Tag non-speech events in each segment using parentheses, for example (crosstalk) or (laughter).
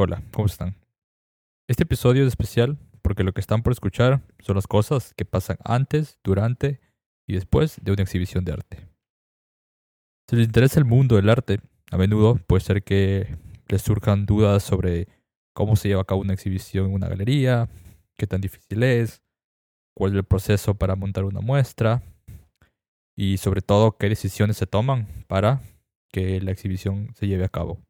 Hola, ¿cómo están? Este episodio es especial porque lo que están por escuchar son las cosas que pasan antes, durante y después de una exhibición de arte. Si les interesa el mundo del arte, a menudo puede ser que les surjan dudas sobre cómo se lleva a cabo una exhibición en una galería, qué tan difícil es, cuál es el proceso para montar una muestra y sobre todo qué decisiones se toman para que la exhibición se lleve a cabo.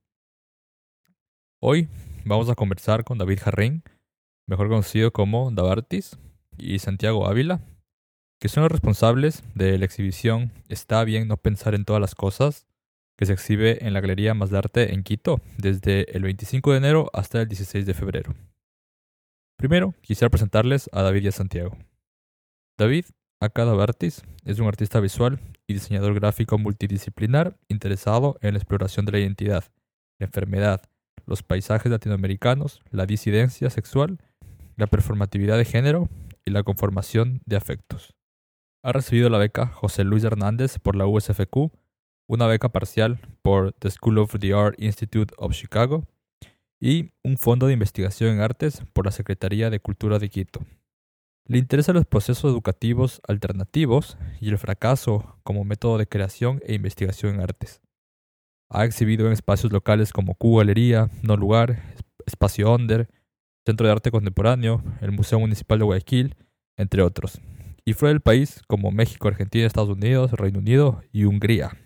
Hoy vamos a conversar con David Jarrín, mejor conocido como Davartis, y Santiago Ávila, que son los responsables de la exhibición Está bien no pensar en todas las cosas, que se exhibe en la Galería Más de Arte en Quito desde el 25 de enero hasta el 16 de febrero. Primero, quisiera presentarles a David y a Santiago. David Acá Davartis es un artista visual y diseñador gráfico multidisciplinar interesado en la exploración de la identidad, la enfermedad, los paisajes latinoamericanos, la disidencia sexual, la performatividad de género y la conformación de afectos. Ha recibido la beca José Luis Hernández por la USFQ, una beca parcial por The School of the Art Institute of Chicago y un fondo de investigación en artes por la Secretaría de Cultura de Quito. Le interesan los procesos educativos alternativos y el fracaso como método de creación e investigación en artes. Ha exhibido en espacios locales como Q Galería, No Lugar, Espacio Onder, Centro de Arte Contemporáneo, el Museo Municipal de Guayaquil, entre otros. Y fuera del país como México, Argentina, Estados Unidos, Reino Unido y Hungría.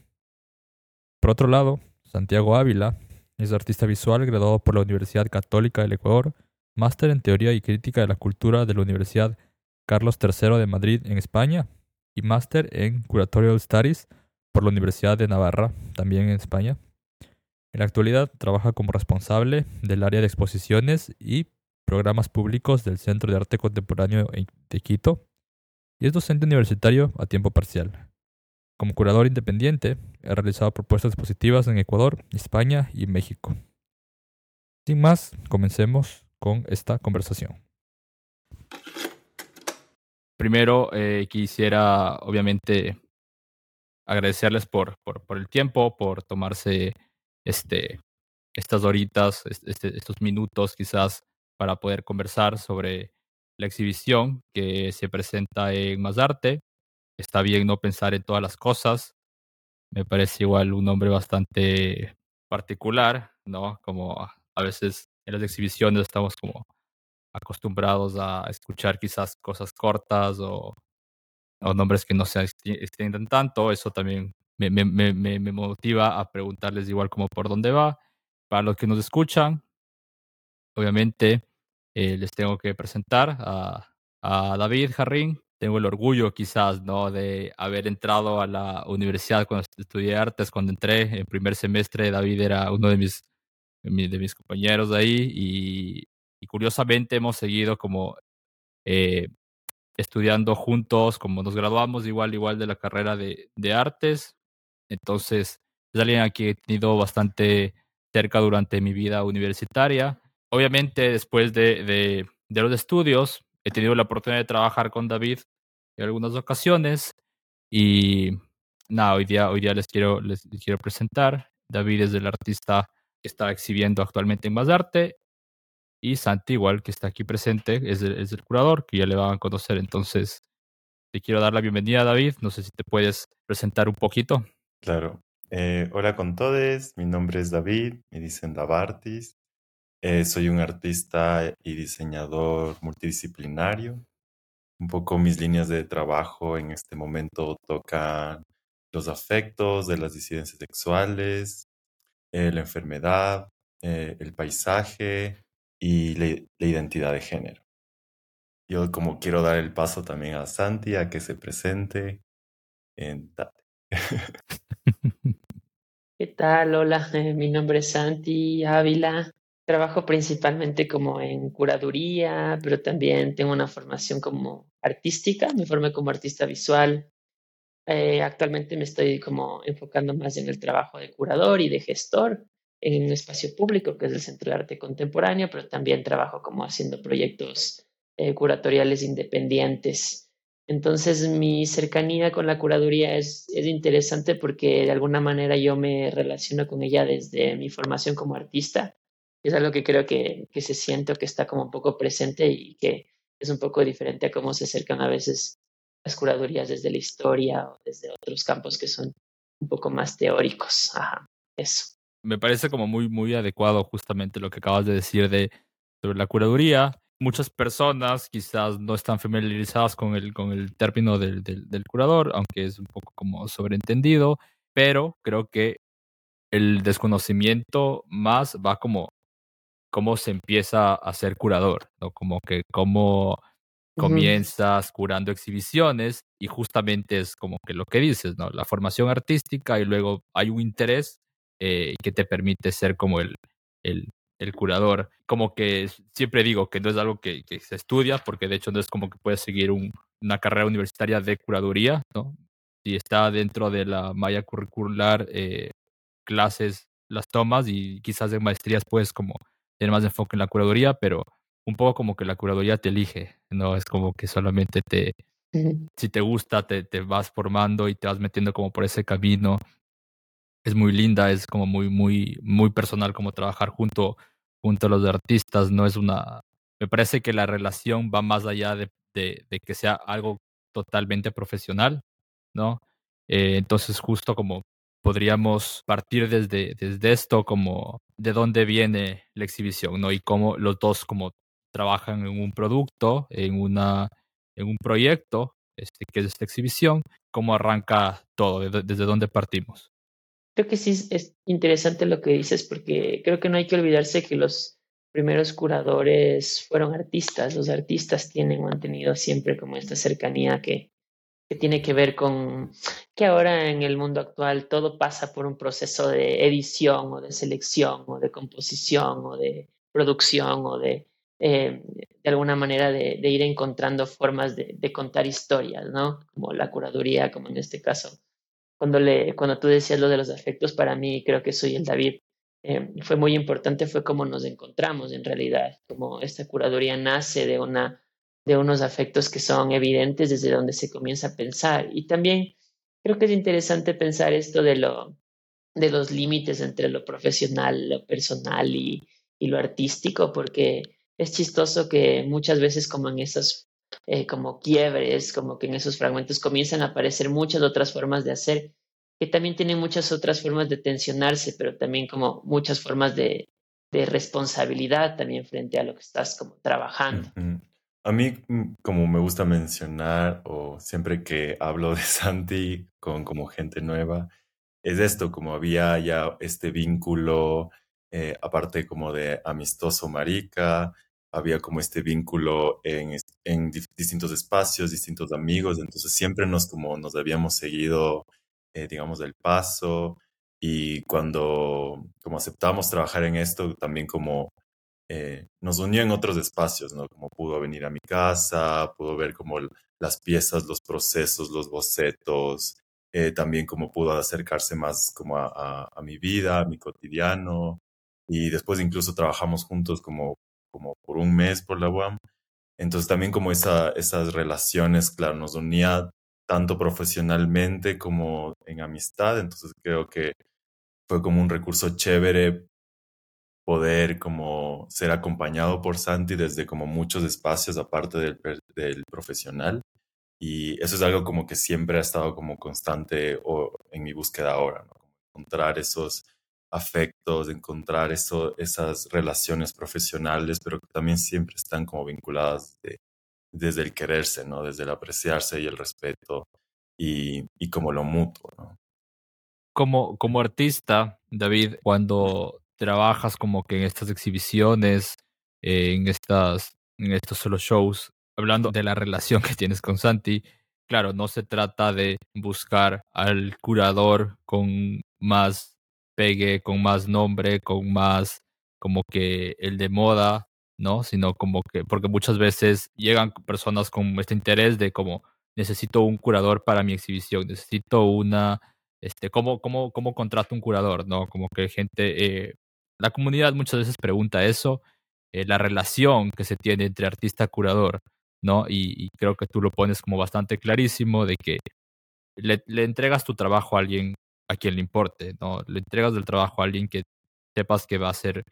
Por otro lado, Santiago Ávila es artista visual graduado por la Universidad Católica del Ecuador, máster en Teoría y Crítica de la Cultura de la Universidad Carlos III de Madrid en España y máster en Curatorial Studies por la Universidad de Navarra, también en España. En la actualidad trabaja como responsable del área de exposiciones y programas públicos del Centro de Arte Contemporáneo de Quito y es docente universitario a tiempo parcial. Como curador independiente, ha realizado propuestas expositivas en Ecuador, España y México. Sin más, comencemos con esta conversación. Primero, eh, quisiera obviamente agradecerles por, por, el tiempo, por tomarse este, estas horitas, este, estos minutos quizás para poder conversar sobre la exhibición que se presenta en Más Arte. Está bien no pensar en todas las cosas. Me parece igual un nombre bastante particular, ¿no? Como a veces en las exhibiciones estamos como acostumbrados a escuchar quizás cosas cortas o o nombres que no se extiendan tanto, eso también me, me, me, me, motiva a preguntarles igual como por dónde va. Para los que nos escuchan, obviamente eh, les tengo que presentar a, a David Jarrín. Tengo el orgullo quizás ¿no? de haber entrado a la universidad cuando estudié artes, cuando entré en primer semestre, David era uno de mis, de mis compañeros de ahí y, y curiosamente hemos seguido como eh, estudiando juntos, como nos graduamos igual, igual de la carrera de, de artes. Entonces, es alguien a quien he tenido bastante cerca durante mi vida universitaria. Obviamente, después de, de, de los estudios, he tenido la oportunidad de trabajar con David en algunas ocasiones y nada, hoy día, les, quiero, les, quiero presentar. David es el artista que está exhibiendo actualmente en Más Arte y Santi, igual que está aquí presente, es el, es el curador, que ya le van a conocer. Entonces, te quiero dar la bienvenida, David. No sé si te puedes presentar un poquito. Claro. Eh, hola con todos, mi nombre es David, me dicen Davartis. Eh, soy un artista y diseñador multidisciplinario. Un poco mis líneas de trabajo en este momento tocan los afectos de las disidencias sexuales, eh, la enfermedad, eh, el paisaje, y la, identidad de género. Yo como quiero dar el paso también a Santi a que se presente en Tate. (laughs) ¿Qué tal? Hola, (laughs) mi nombre es Santi Ávila. Trabajo principalmente como en curaduría, pero también tengo una formación como artística. Me formé como artista visual. Eh, actualmente me estoy como enfocando más en el trabajo de curador y de gestor en un espacio público que es el Centro de Arte Contemporáneo, pero también trabajo como haciendo proyectos eh, curatoriales independientes. Entonces mi cercanía con la curaduría es, es interesante porque de alguna manera yo me relaciono con ella desde mi formación como artista es algo que creo que, que se siente o que está como un poco presente y que es un poco diferente a cómo se acercan a veces las curadurías desde la historia o desde otros campos que son un poco más teóricos. Ajá, eso. Me parece como muy, muy adecuado justamente lo que acabas de decir de sobre la curaduría. Muchas personas quizás no están familiarizadas con el, con el término del, del, del curador, aunque es un poco como sobreentendido, pero creo que el desconocimiento más va como cómo se empieza a ser curador, ¿no? Como que cómo comienzas curando exhibiciones y justamente es como que lo que dices, ¿no? La formación artística y luego hay un interés eh, que te permite ser como el, el, el, curador. Como que siempre digo que no es algo que, que, se estudia, porque de hecho no es como que puedes seguir un, una carrera universitaria de curaduría, ¿no? Si está dentro de la malla curricular, eh, clases las tomas y quizás en maestrías puedes como tener más enfoque en la curaduría, pero un poco como que la curaduría te elige, no es como que solamente te, si te gusta, te, te vas formando y te vas metiendo como por ese camino. Es muy linda, es como muy, muy, muy personal como trabajar junto, junto a los artistas, no es una, me parece que la relación va más allá de, de, que sea algo totalmente profesional, ¿no? Eh, entonces justo como podríamos partir desde, desde esto como de dónde viene la exhibición, ¿no? Y cómo los dos como trabajan en un producto, en, una, en un proyecto, este, que es esta exhibición, cómo arranca todo, desde dónde partimos. Creo que sí es interesante lo que dices, porque creo que no hay que olvidarse que los primeros curadores fueron artistas. Los artistas tienen mantenido siempre como esta cercanía que, que tiene que ver con que ahora en el mundo actual todo pasa por un proceso de edición o de selección o de composición o de producción o de eh, de alguna manera de, ir encontrando formas de, contar historias, ¿no? Como la curaduría, como en este caso. Cuando, le, cuando tú decías lo de los afectos, para mí creo que soy el David. Eh, fue muy importante, fue como nos encontramos en realidad, como esta curaduría nace de, una, de unos afectos que son evidentes desde donde se comienza a pensar. Y también creo que es interesante pensar esto de, lo, de los límites entre lo profesional, lo personal y, y lo artístico, porque es chistoso que muchas veces como en esos eh, como quiebres, como que en esos fragmentos comienzan a aparecer muchas otras formas de hacer, que también tienen muchas otras formas de tensionarse, pero también como muchas formas de, responsabilidad también frente a lo que estás como trabajando. A mí, mm, como me gusta mencionar, o siempre que hablo de Santi con como gente nueva, es esto, como había ya este vínculo, eh, aparte como de amistoso marica, había como este vínculo en, en distintos espacios, distintos amigos, entonces siempre nos como nos habíamos seguido, eh, digamos, del paso y cuando como aceptamos trabajar en esto, también como eh, nos unió en otros espacios, ¿no? Como pudo venir a mi casa, pudo ver como las piezas, los procesos, los bocetos, eh, también como pudo acercarse más como a, a, a mi vida, a mi cotidiano, y después incluso trabajamos juntos como como por un mes por la UAM. Entonces también como esa, esas relaciones, claro, nos unía tanto profesionalmente como en amistad. Entonces creo que fue como un recurso chévere poder como ser acompañado por Santi desde como muchos espacios aparte del, profesional. Y eso es algo como que siempre ha estado como constante o en mi búsqueda ahora, ¿no? encontrar esos afectos, encontrar eso, esas relaciones profesionales, pero que también siempre están como vinculadas de, desde el quererse, ¿no? Desde el apreciarse y el respeto y, y como lo mutuo. Como, como artista, David, cuando trabajas como que en estas exhibiciones, eh, en, estas, en estos solo shows, hablando de la relación que tienes con Santi, claro, no se trata de buscar al curador con más pegue, con más nombre, con más como que el de moda, ¿no? Sino como que, porque muchas veces llegan personas con este interés de como, necesito un curador para mi exhibición, necesito una, este, ¿cómo, cómo, cómo contrato un curador, ¿no? Como que gente, eh, la comunidad muchas veces pregunta eso, eh, la relación que se tiene entre artista-curador, ¿no? Y, y, creo que tú lo pones como bastante clarísimo de que le, le entregas tu trabajo a alguien a quien le importe, ¿no? Le entregas el trabajo a alguien que sepas que va a ser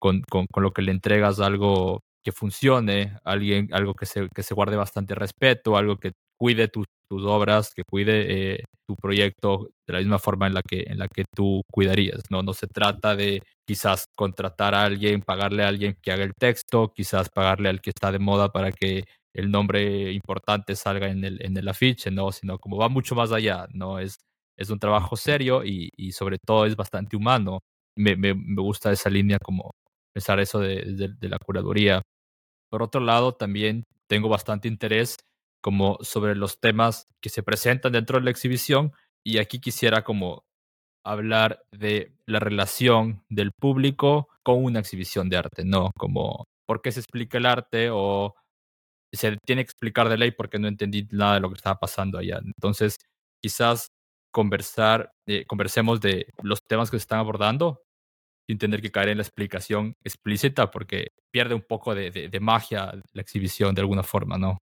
con, con, con lo que le entregas algo que funcione, alguien, algo que se, que se guarde bastante respeto, algo que cuide tus obras, que cuide eh, tu proyecto de la misma forma en la que, en la que tú cuidarías. ¿no? no se trata de quizás contratar a alguien, pagarle a alguien que haga el texto, quizás pagarle al que está de moda para que el nombre importante salga en el, en el afiche, ¿no? sino como va mucho más allá, ¿no? es, es un trabajo serio y, y sobre todo es bastante humano. Me, me, me, gusta esa línea como pensar eso de, de, de la curaduría. Por otro lado, también tengo bastante interés como sobre los temas que se presentan dentro de la exhibición y aquí quisiera como hablar de la relación del público con una exhibición de arte, ¿no? Como por qué se explica el arte o se tiene que explicar de ley porque no entendí nada de lo que estaba pasando allá. Entonces, quizás conversar, eh, conversemos de los temas que se están abordando sin tener que caer en la explicación explícita porque pierde un poco de, de, de, magia la exhibición de alguna forma, ¿no?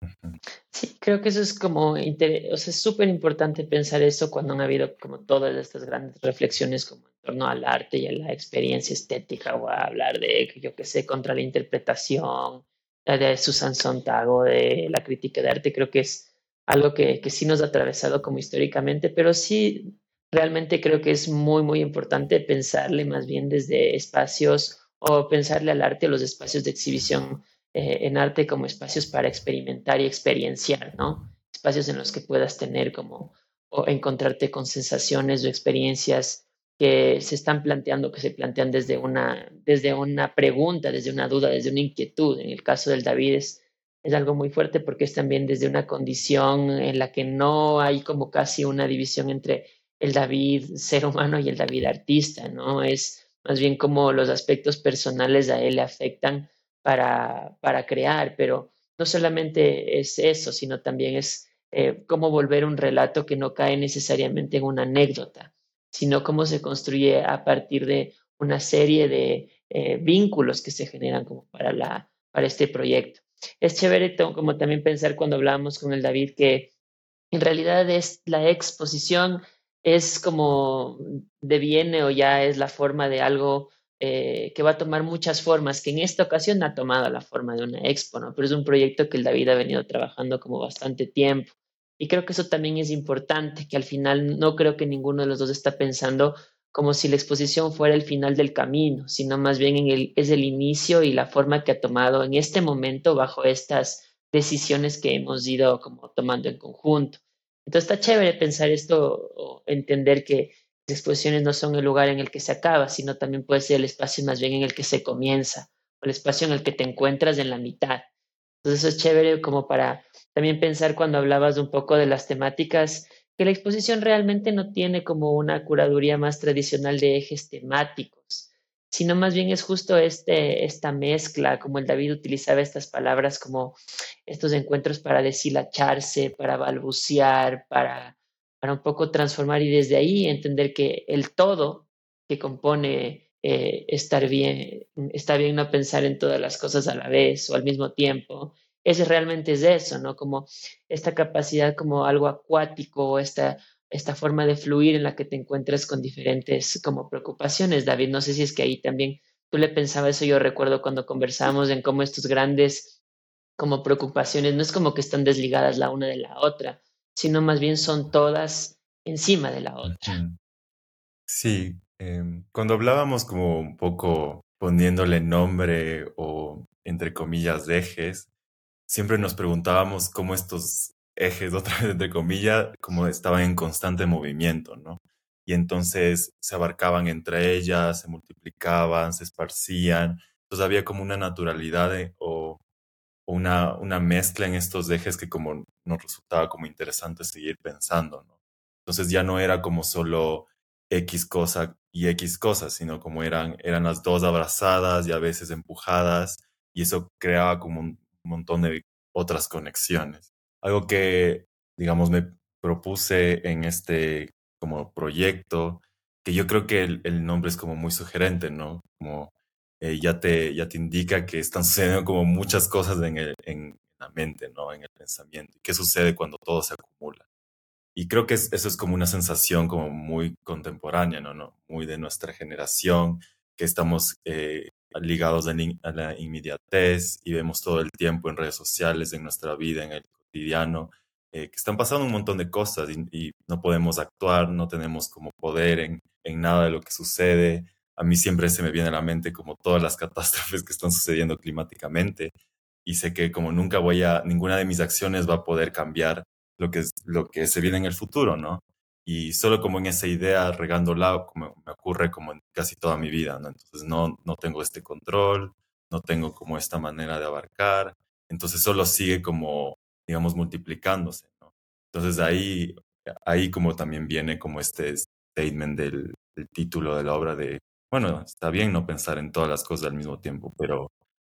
Sí, creo que eso es como, o sea, es súper importante pensar eso cuando han habido como todas estas grandes reflexiones como en torno al arte y a la experiencia estética o a hablar de, yo qué sé, contra la interpretación de Susan Sontag o de la crítica de arte, creo que es algo que, que sí nos ha atravesado como históricamente, pero sí realmente creo que es muy, muy importante pensarle más bien desde espacios o pensarle al arte, los espacios de exhibición eh, en arte como espacios para experimentar y experienciar, ¿no? Espacios en los que puedas tener como o encontrarte con sensaciones o experiencias que se están planteando, que se plantean desde una, desde una pregunta, desde una duda, desde una inquietud. En el caso del David es, es algo muy fuerte porque es también desde una condición en la que no hay como casi una división entre el David ser humano y el David artista, ¿no? Es más bien como los aspectos personales a él le afectan para, para crear, pero no solamente es eso, sino también es eh, cómo volver un relato que no cae necesariamente en una anécdota, sino cómo se construye a partir de una serie de eh, vínculos que se generan como para, la, para este proyecto. Es chévere como también pensar cuando hablábamos con el David que en realidad es la exposición es como deviene o ya es la forma de algo eh, que va a tomar muchas formas, que en esta ocasión ha tomado la forma de una expo, ¿no? Pero es un proyecto que el David ha venido trabajando como bastante tiempo. Y creo que eso también es importante, que al final no creo que ninguno de los dos está pensando como si la exposición fuera el final del camino, sino más bien es el inicio y la forma que ha tomado en este momento bajo estas decisiones que hemos ido como tomando en conjunto. Entonces está chévere pensar esto o entender que las exposiciones no son el lugar en el que se acaba, sino también puede ser el espacio más bien en el que se comienza, o el espacio en el que te encuentras en la mitad. Entonces eso es chévere como para también pensar cuando hablabas un poco de las temáticas, que la exposición realmente no tiene como una curaduría más tradicional de ejes temáticos, sino más bien es justo este, esta mezcla, como el David utilizaba estas palabras como estos encuentros para deshilacharse, para balbucear, para, para un poco transformar y desde ahí entender que el todo que compone eh, estar bien, está bien no pensar en todas las cosas a la vez o al mismo tiempo, ese realmente es eso, ¿no? Como esta capacidad como algo acuático, esta esta forma de fluir en la que te encuentras con diferentes como preocupaciones. David, no sé si es que ahí también tú le pensabas eso, yo recuerdo cuando conversamos en cómo estos grandes como preocupaciones no es como que están desligadas la una de la otra, sino más bien son todas encima de la otra. Sí, eh, cuando hablábamos como un poco poniéndole nombre o entre comillas ejes, siempre nos preguntábamos cómo estos ejes, (laughs) otra vez entre comillas, como estaban en constante movimiento, ¿no? Y entonces se abarcaban entre ellas, se multiplicaban, se esparcían. Entonces había como una naturalidad o una, mezcla en estos ejes que como nos resultaba como interesante seguir pensando, ¿no? Entonces ya no era como solo X cosa y X cosas, sino como eran, eran las dos abrazadas y a veces empujadas, y eso creaba como un montón de otras conexiones algo que, digamos, me propuse en este como proyecto, que yo creo que el, nombre es como muy sugerente, ¿no? Como eh, ya, te, ya te indica que están sucediendo como muchas cosas en, el, en la mente, ¿no? En el pensamiento. ¿Qué sucede cuando todo se acumula? Y creo que es, eso es como una sensación como muy contemporánea, ¿no? ¿no? Muy de nuestra generación, que estamos eh, ligados a, la inmediatez y vemos todo el tiempo en redes sociales, en nuestra vida, en el cotidiano, eh, que están pasando un montón de cosas y, no podemos actuar, no tenemos como poder en, en nada de lo que sucede. A mí siempre se me viene a la mente como todas las (laughs) catástrofes que están sucediendo climáticamente y sé que como nunca voy a, ninguna de mis acciones va a poder cambiar lo que, lo que se viene en el futuro, ¿no? Y solo como en esa idea, regándola, como me ocurre como en casi toda mi vida, ¿no? Entonces no, no tengo este control, no tengo como esta manera de abarcar, entonces solo sigue como, digamos, multiplicándose, ¿no? Entonces ahí, ahí como también viene como este statement del, del título de la obra de, bueno, está bien no pensar en todas las cosas al mismo tiempo, pero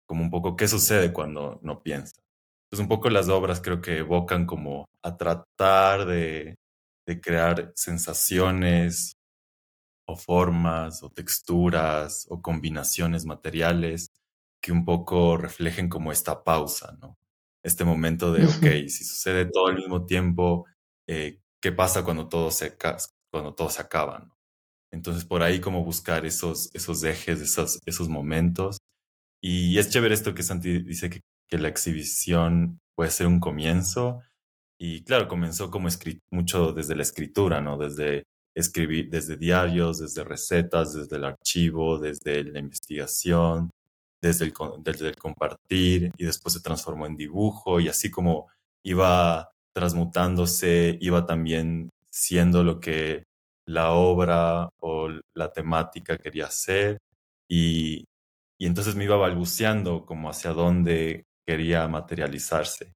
como un poco qué sucede cuando no piensa. Entonces un poco las obras creo que evocan como a tratar de, de crear sensaciones o formas o texturas o combinaciones materiales que un poco reflejen como esta pausa, ¿no? Este momento de, ok, si sucede todo al mismo tiempo, eh, ¿qué pasa cuando todo se, cuando todo se acaba? ¿no? Entonces por ahí como buscar esos, esos ejes, esos, esos momentos y es chévere esto que Santi dice que, la exhibición puede ser un comienzo. Y claro, comenzó como mucho desde la escritura, ¿no? Desde escribir, desde diarios, desde recetas, desde el archivo, desde la investigación, desde el, desde el compartir y después se transformó en dibujo y así como iba transmutándose, iba también siendo lo que la obra o la temática quería ser y, y entonces me iba balbuceando como hacia dónde quería materializarse,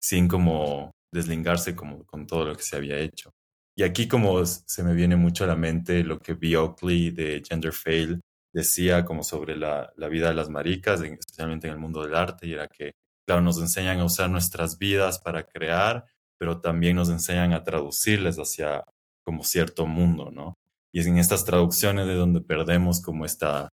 sin como deslingarse como con todo lo que se había hecho. Y aquí como se me viene mucho a la mente lo que B. Oakley de Gender Fail decía como sobre la, la vida de las maricas, especialmente en el mundo del arte, y era que, claro, nos enseñan a usar nuestras vidas para crear, pero también nos enseñan a traducirles hacia como cierto mundo, ¿no? Y es en estas traducciones de donde perdemos como esta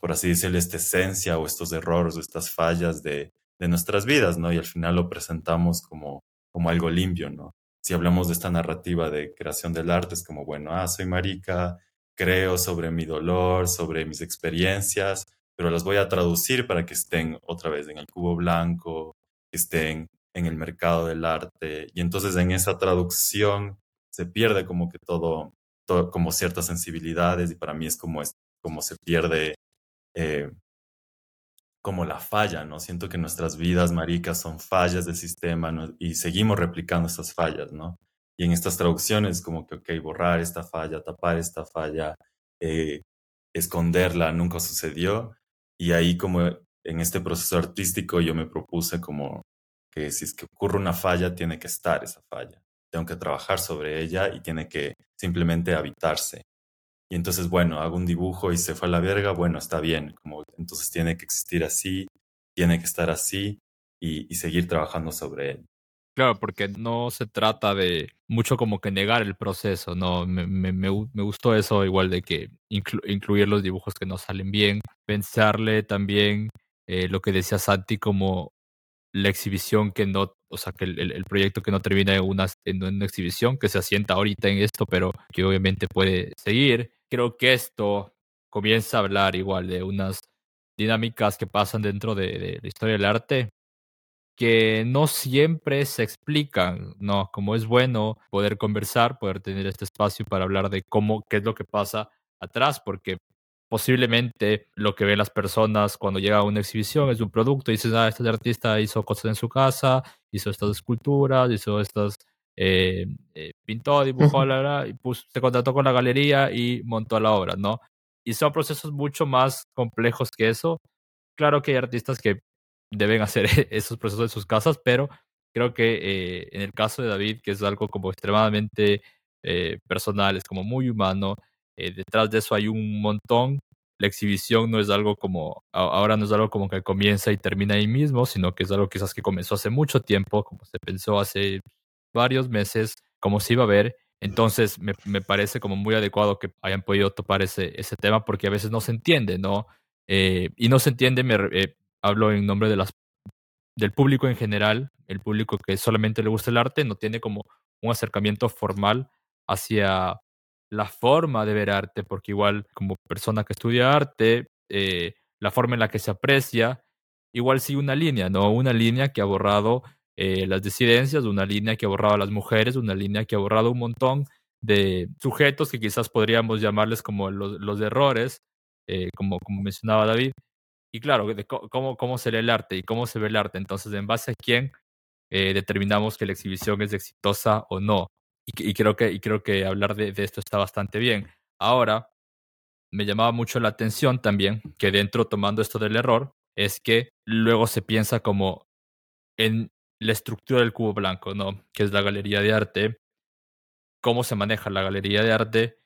por así decirlo, esta esencia o estos errores o estas fallas de, de nuestras vidas, ¿no? Y al final lo presentamos como, como algo limpio, ¿no? Si hablamos de esta narrativa de creación del arte, es como, bueno, ah, soy marica, creo sobre mi dolor, sobre mis experiencias, pero las voy a traducir para que estén otra vez en el cubo blanco, que estén en el mercado del arte. Y entonces en esa traducción se pierde como que todo, como ciertas sensibilidades y para mí es como, es, como se pierde eh, como la falla, ¿no? Siento que nuestras vidas, maricas, son fallas del sistema y seguimos replicando estas fallas, ¿no? Y en estas traducciones, como que, ok, borrar esta falla, tapar esta falla, eh, esconderla, nunca sucedió. Y ahí como en este proceso artístico yo me propuse como que si es que ocurre una falla, tiene que estar esa falla. Tengo que trabajar sobre ella y tiene que simplemente habitarse. Y entonces, bueno, hago un dibujo y se fue a la verga, bueno, está bien, como entonces tiene que existir así, tiene que estar así y, seguir trabajando sobre él. Claro, porque no se trata de mucho como que negar el proceso, ¿no? Me, me, me, gustó eso igual de que incluir los dibujos que no salen bien, pensarle también eh, lo que decía Santi como la exhibición que no, o sea, que el, el, proyecto que no termina en una, en una exhibición, que se asienta ahorita en esto, pero que obviamente puede seguir creo que esto comienza a hablar igual de unas dinámicas que pasan dentro de, la historia del arte que no siempre se explican, ¿no? Como es bueno poder conversar, poder tener este espacio para hablar de cómo, qué es lo que pasa atrás, porque posiblemente lo que ven las personas cuando llega a una exhibición es un producto y dicen, ah, este artista hizo cosas en su casa, hizo estas esculturas, hizo estas eh, eh, pintó, dibujó, la, y se contrató con la galería y montó la obra, ¿no? Y son procesos mucho más complejos que eso. Claro que hay artistas que deben hacer (laughs) esos procesos en sus casas, pero creo que eh, en el caso de David, que es algo como extremadamente personal, es como muy humano, detrás de eso hay un montón. La exhibición no es algo como, ahora no es algo como que comienza y termina ahí mismo, sino que es algo quizás que comenzó hace mucho tiempo, como se pensó hace varios meses cómo se iba a ver. Entonces me, me, parece como muy adecuado que hayan podido topar ese, ese tema porque a veces no se entiende, ¿no? Eh, y no se entiende, me eh, hablo en nombre de las, del público en general, el público que solamente le gusta el arte, no tiene como un acercamiento formal hacia la forma de ver arte, porque igual como persona que estudia arte, eh, la forma en la que se aprecia, igual sí una línea, ¿no? Una línea que ha borrado eh, las disidencias, una línea que ha borrado a las mujeres, una línea que ha borrado un montón de sujetos que quizás podríamos llamarles como los, errores, eh, como, como mencionaba David. Y claro, de cómo, cómo se lee el arte y cómo se ve el arte. Entonces, en base a quién eh, determinamos que la exhibición es exitosa o no. Y, y creo, que, y creo que hablar de, de, esto está bastante bien. Ahora, me llamaba mucho la atención también que dentro, tomando esto del error, es que luego se piensa como en la estructura del cubo blanco, ¿no? Que es la galería de arte, cómo se maneja la galería de arte,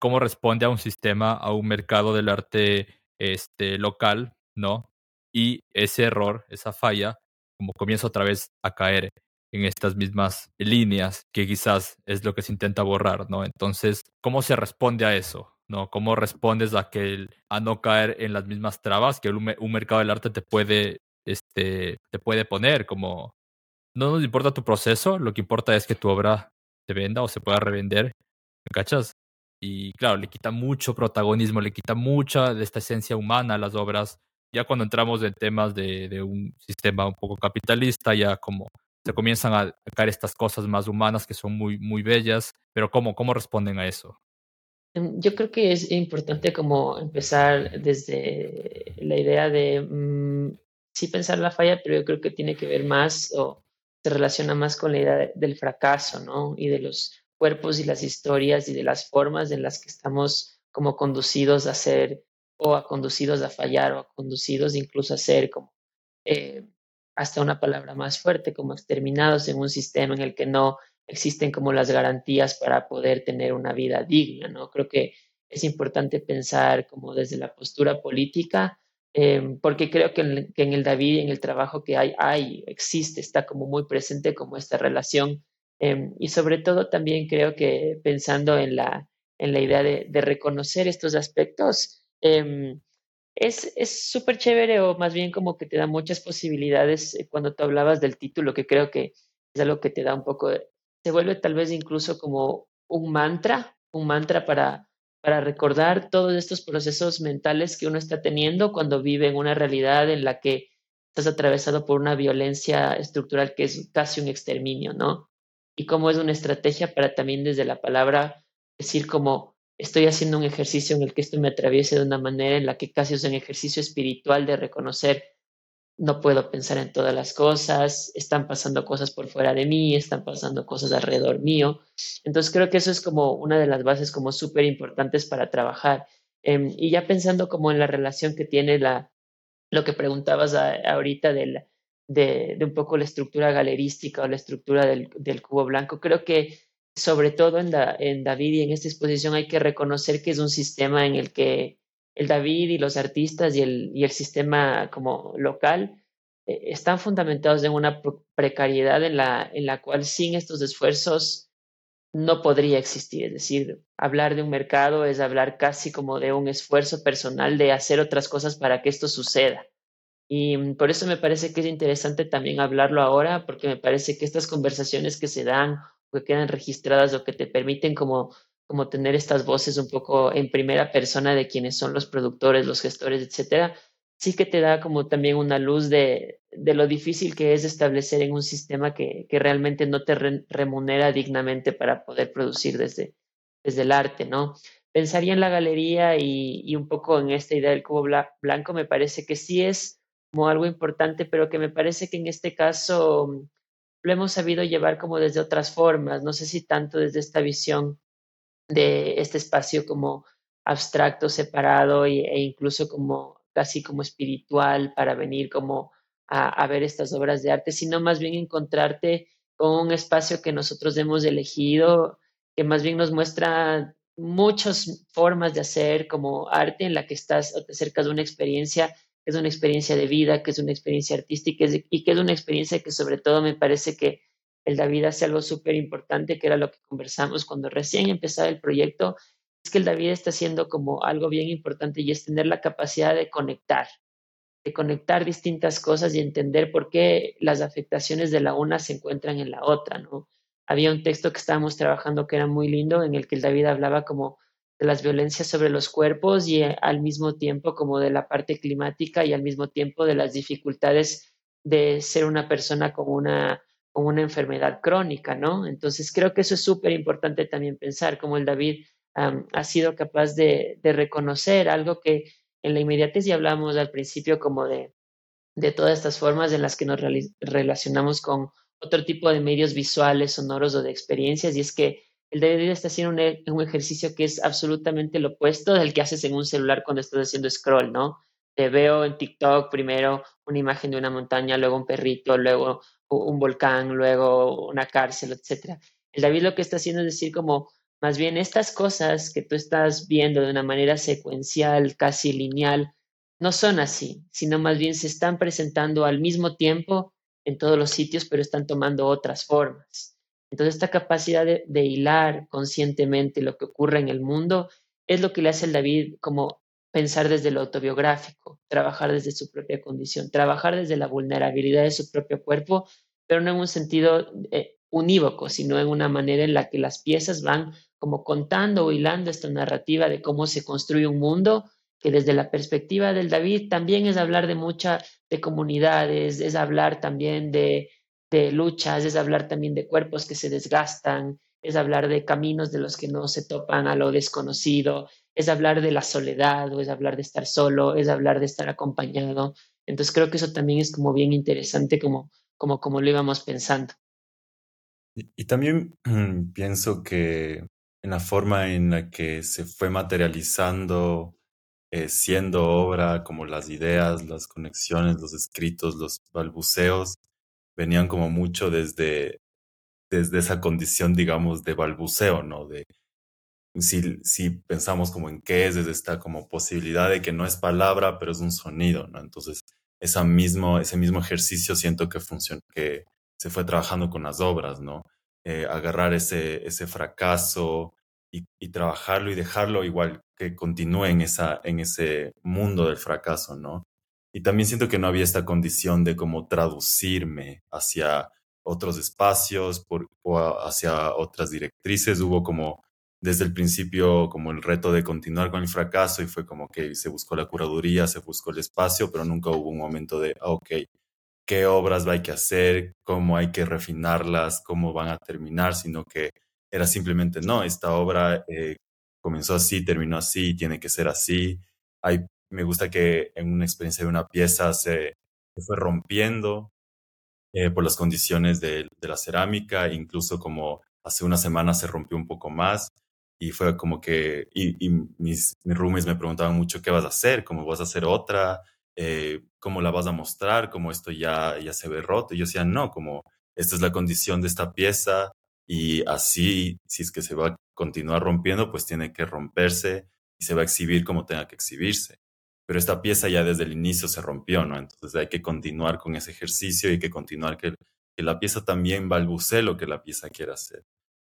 cómo responde a un sistema, a un mercado del arte este, local, ¿no? Y ese error, esa falla, como comienza otra vez a caer en estas mismas líneas que quizás es lo que se intenta borrar, ¿no? Entonces, ¿cómo se responde a eso? ¿No? ¿Cómo respondes a que a no caer en las mismas trabas que un, un mercado del arte te puede este te puede poner como no nos importa tu proceso, lo que importa es que tu obra se venda o se pueda revender, ¿me cachas? Y claro, le quita mucho protagonismo, le quita mucha de esta esencia humana a las obras. Ya cuando entramos en temas de, de un sistema un poco capitalista, ya como se comienzan a caer estas cosas más humanas que son muy, muy bellas, pero ¿cómo, cómo responden a eso? Em, yo creo que es importante como empezar desde la idea de mmm, sí pensar la falla, pero yo creo que tiene que ver más o se relaciona más con la idea del fracaso, ¿no? Y de los cuerpos y las historias y de las formas en las que estamos como conducidos a ser o a conducidos a fallar o a conducidos incluso a ser como eh, hasta una palabra más fuerte, como exterminados en un sistema en el que no existen como las garantías para poder tener una vida digna, ¿no? Creo que es importante pensar como desde la postura política eh, porque creo que en, que en, el David, en el trabajo que hay, hay, existe, está como muy presente como esta relación. Eh, y sobre todo también creo que pensando en la, en la idea de, de reconocer estos aspectos, eh, es súper chévere o más bien como que te da muchas posibilidades eh, cuando tú hablabas del título, que creo que es algo que te da un poco, se vuelve tal vez incluso como un mantra, un mantra para, para recordar todos estos procesos mentales que uno está teniendo cuando vive en una realidad en la que estás atravesado por una violencia estructural que es casi un exterminio, ¿no? Y cómo es una estrategia para también desde la palabra decir como estoy haciendo un ejercicio en el que esto me atraviese de una manera en la que casi es un ejercicio espiritual de reconocer no puedo pensar en todas las cosas, están pasando cosas por fuera de mí, están pasando cosas alrededor mío. Entonces creo que eso es como una de las bases como súper importantes para trabajar. Eh, y ya pensando como en la relación que tiene la, lo que preguntabas a, ahorita de, de, un poco la estructura galerística o la estructura del, del cubo blanco, creo que sobre todo en David y en esta exposición hay que reconocer que es un sistema en el que el David y los artistas y el, y el sistema como local eh, están fundamentados en una precariedad en la, en la cual sin estos esfuerzos no podría existir. Es decir, hablar de un mercado es hablar casi como de un esfuerzo personal de hacer otras cosas para que esto suceda. Y mm, por eso me parece que es interesante también hablarlo ahora, porque me parece que estas conversaciones que se dan que quedan registradas o que te permiten como como tener estas voces un poco en primera persona de quienes son los productores, los gestores, etcétera, sí que te da como también una luz de, de lo difícil que es establecer en un sistema que, que realmente no te re, remunera dignamente para poder producir desde, desde el arte, ¿no? Pensaría en la galería y, y un poco en esta idea del cubo blanco, me parece que sí es como algo importante, pero que me parece que en este caso lo hemos sabido llevar como desde otras formas, no sé si tanto desde esta visión de este espacio como abstracto, separado e, incluso como casi como espiritual para venir como a, a, ver estas obras de arte, sino más bien encontrarte con un espacio que nosotros hemos elegido, que más bien nos muestra muchas formas de hacer como arte en la que estás o te acercas de una experiencia que es una experiencia de vida, que es una experiencia artística y que es una experiencia que sobre todo me parece que el David hace algo súper importante, que era lo que conversamos cuando recién empezaba el proyecto, es que el David está haciendo como algo bien importante y es tener la capacidad de conectar, de conectar distintas cosas y entender por qué las afectaciones de la una se encuentran en la otra, ¿no? Había un texto que estábamos trabajando que era muy lindo, en el que el David hablaba como de las violencias sobre los cuerpos y eh, al mismo tiempo como de la parte climática y al mismo tiempo de las dificultades de ser una persona con una, con una enfermedad crónica, ¿no? Entonces creo que eso es súper importante también pensar, como el David ha sido capaz de, reconocer algo que en la inmediatez ya hablamos al principio como de, todas estas formas en las que nos relacionamos con otro tipo de medios visuales, sonoros o de experiencias, y es que el David está haciendo e, un, ejercicio que es absolutamente lo opuesto del que haces en un celular cuando estás haciendo scroll, ¿no? Te veo en TikTok primero una imagen de una montaña, luego un perrito, luego un volcán, luego una cárcel, etc. El David lo que está haciendo es decir como, más bien estas cosas que tú estás viendo de una manera secuencial, casi lineal, no son así, sino más bien se están presentando al mismo tiempo en todos los sitios, pero están tomando otras formas. Entonces, esta capacidad de, hilar conscientemente lo que ocurre en el mundo es lo que le hace al David como pensar desde lo autobiográfico, trabajar desde su propia condición, trabajar desde la vulnerabilidad de su propio cuerpo, pero no en un sentido eh, unívoco, sino en una manera en la que las piezas van como contando o hilando esta narrativa de cómo se construye un mundo que desde la perspectiva del David también es hablar de mucha de comunidades, es hablar también de de luchas, es hablar también de cuerpos que se desgastan, es hablar de caminos de los que no se topan a lo desconocido, es hablar de la soledad o es hablar de estar solo, es hablar de estar acompañado. Entonces creo que eso también es como bien interesante como, como, lo íbamos pensando. Y, también (clears throat) pienso que en la forma en la que se fue materializando, eh, siendo obra, como las ideas, las conexiones, los escritos, los balbuceos, venían como mucho desde, desde esa condición, digamos, de balbuceo, ¿no? De, si, si pensamos como en qué es, desde esta como posibilidad de que no es palabra, pero es un sonido, ¿no? Entonces, esa mismo, ese mismo ejercicio siento que, funciona, que se fue trabajando con las obras, ¿no? Eh, agarrar ese, ese fracaso y, y, trabajarlo y dejarlo igual que continúe en, esa, en ese mundo del fracaso, ¿no? Y también siento que no había esta condición de como traducirme hacia otros espacios por, o hacia otras directrices. Hubo como desde el principio como el reto de continuar con el fracaso y fue como que se buscó la curaduría, se buscó el espacio, pero nunca hubo un momento de, ah, ok, qué obras hay que hacer, cómo hay que refinarlas, cómo van a terminar, sino que era simplemente, no, esta obra eh, comenzó así, terminó así, tiene que ser así. Hay me gusta que en una experiencia de una pieza se, fue rompiendo eh, por las condiciones de, la cerámica, incluso como hace una semana se rompió un poco más y fue como que, y, mis, mis roomies me preguntaban mucho qué vas a hacer, cómo vas a hacer otra, eh, cómo la vas a mostrar, cómo esto ya, ya se ve roto. Y yo decía, no, como esta es la condición de esta pieza y así, si es que se va a continuar rompiendo, pues tiene que romperse y se va a exhibir como tenga que exhibirse pero esta pieza ya desde el inicio se rompió, ¿no? Entonces hay que continuar con ese ejercicio y hay que continuar que, que la pieza también balbucee lo que la pieza quiere hacer.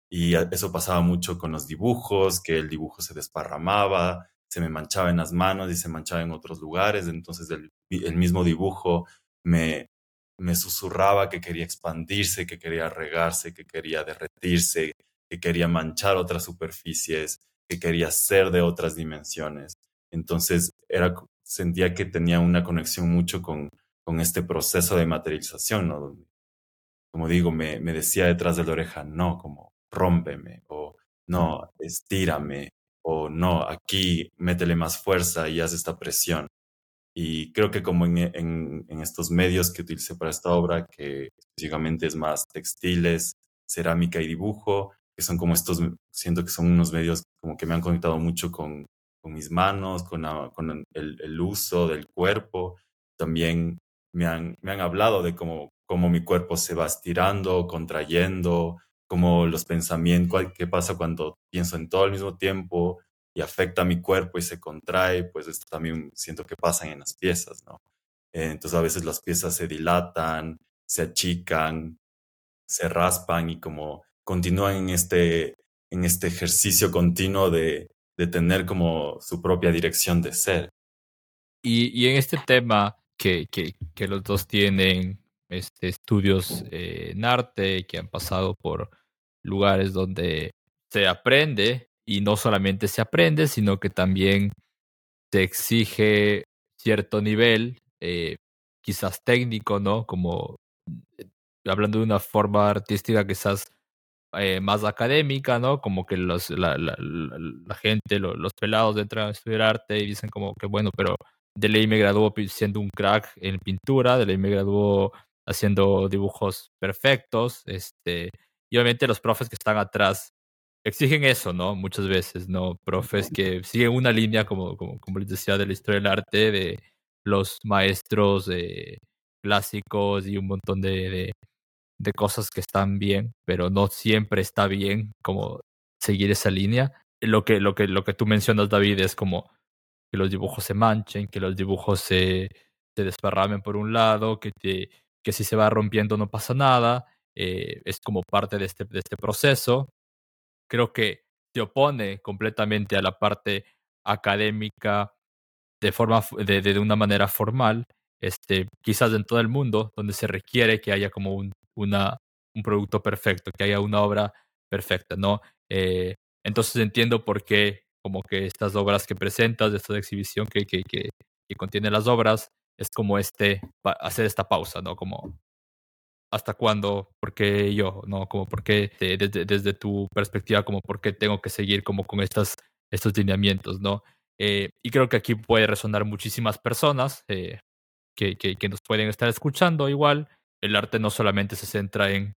Y eso pasaba mucho con los dibujos, que el dibujo se desparramaba, se me manchaba en las manos y se manchaba en otros lugares, entonces el, mismo dibujo me, me susurraba que quería expandirse, que quería regarse, que quería derretirse, que quería manchar otras superficies, que quería ser de otras dimensiones. Entonces era, sentía que tenía una conexión mucho con, con este proceso de materialización, ¿no? como digo, me, me decía detrás de la oreja, no, como rómpeme, o no, estírame, o no, aquí métele más fuerza y haz esta presión. Y creo que como en, en, en, estos medios que utilicé para esta obra, que específicamente es más textiles, cerámica y dibujo, que son como estos, siento que son unos medios como que me han conectado mucho con, con mis manos, con, con el, el, uso del cuerpo. También me han, me han hablado de cómo, cómo mi cuerpo se va estirando, contrayendo, cómo los pensamientos, qué pasa cuando pienso en todo al mismo tiempo y afecta a mi cuerpo y se contrae, pues esto también siento que pasa en las piezas, ¿no? Eh, entonces a veces las piezas se dilatan, se achican, se raspan y como continúan en este, en este ejercicio continuo de, de tener como su propia dirección de ser. Y, y en este tema que, que, que, los dos tienen este, estudios eh, en arte, que han pasado por lugares donde se aprende y no solamente se aprende, sino que también se exige cierto nivel, eh, quizás técnico, ¿no? Como eh, hablando de una forma artística quizás más académica, ¿no? Como que los, la, la, la, gente, los pelados entran a estudiar arte y dicen como que bueno, pero de ley me graduó siendo un crack en pintura, de ley me graduó haciendo dibujos perfectos, este, y obviamente los profes que están atrás exigen eso, ¿no? Muchas veces, ¿no? Profes que siguen una línea, como, como, como les decía, de la historia del arte, de los maestros eh, clásicos y un montón de, de, de, cosas que están bien, pero no siempre está bien como seguir esa línea. Lo que, lo que, lo que tú mencionas, David, es como que los dibujos se manchen, que los dibujos se, se desparramen por un lado, que, te, que si se va rompiendo no pasa nada. Eh, es como parte de este, de este proceso. Creo que se opone completamente a la parte académica de, forma, de, de una manera formal, este, quizás en todo el mundo, donde se requiere que haya como un, una, un producto perfecto, que haya una obra perfecta, ¿no? Eh, entonces entiendo por qué como que estas obras que presentas, de esta exhibición que, que, que, que contiene las obras, es como este, hacer esta pausa, ¿no? Como, ¿hasta cuándo? ¿Por qué yo? ¿No? Como, ¿por qué desde, desde tu perspectiva, como, ¿por qué tengo que seguir como con estas, estos lineamientos, ¿no? Eh, y creo que aquí puede resonar muchísimas personas eh, que, que, nos pueden estar escuchando igual. El arte no solamente se centra en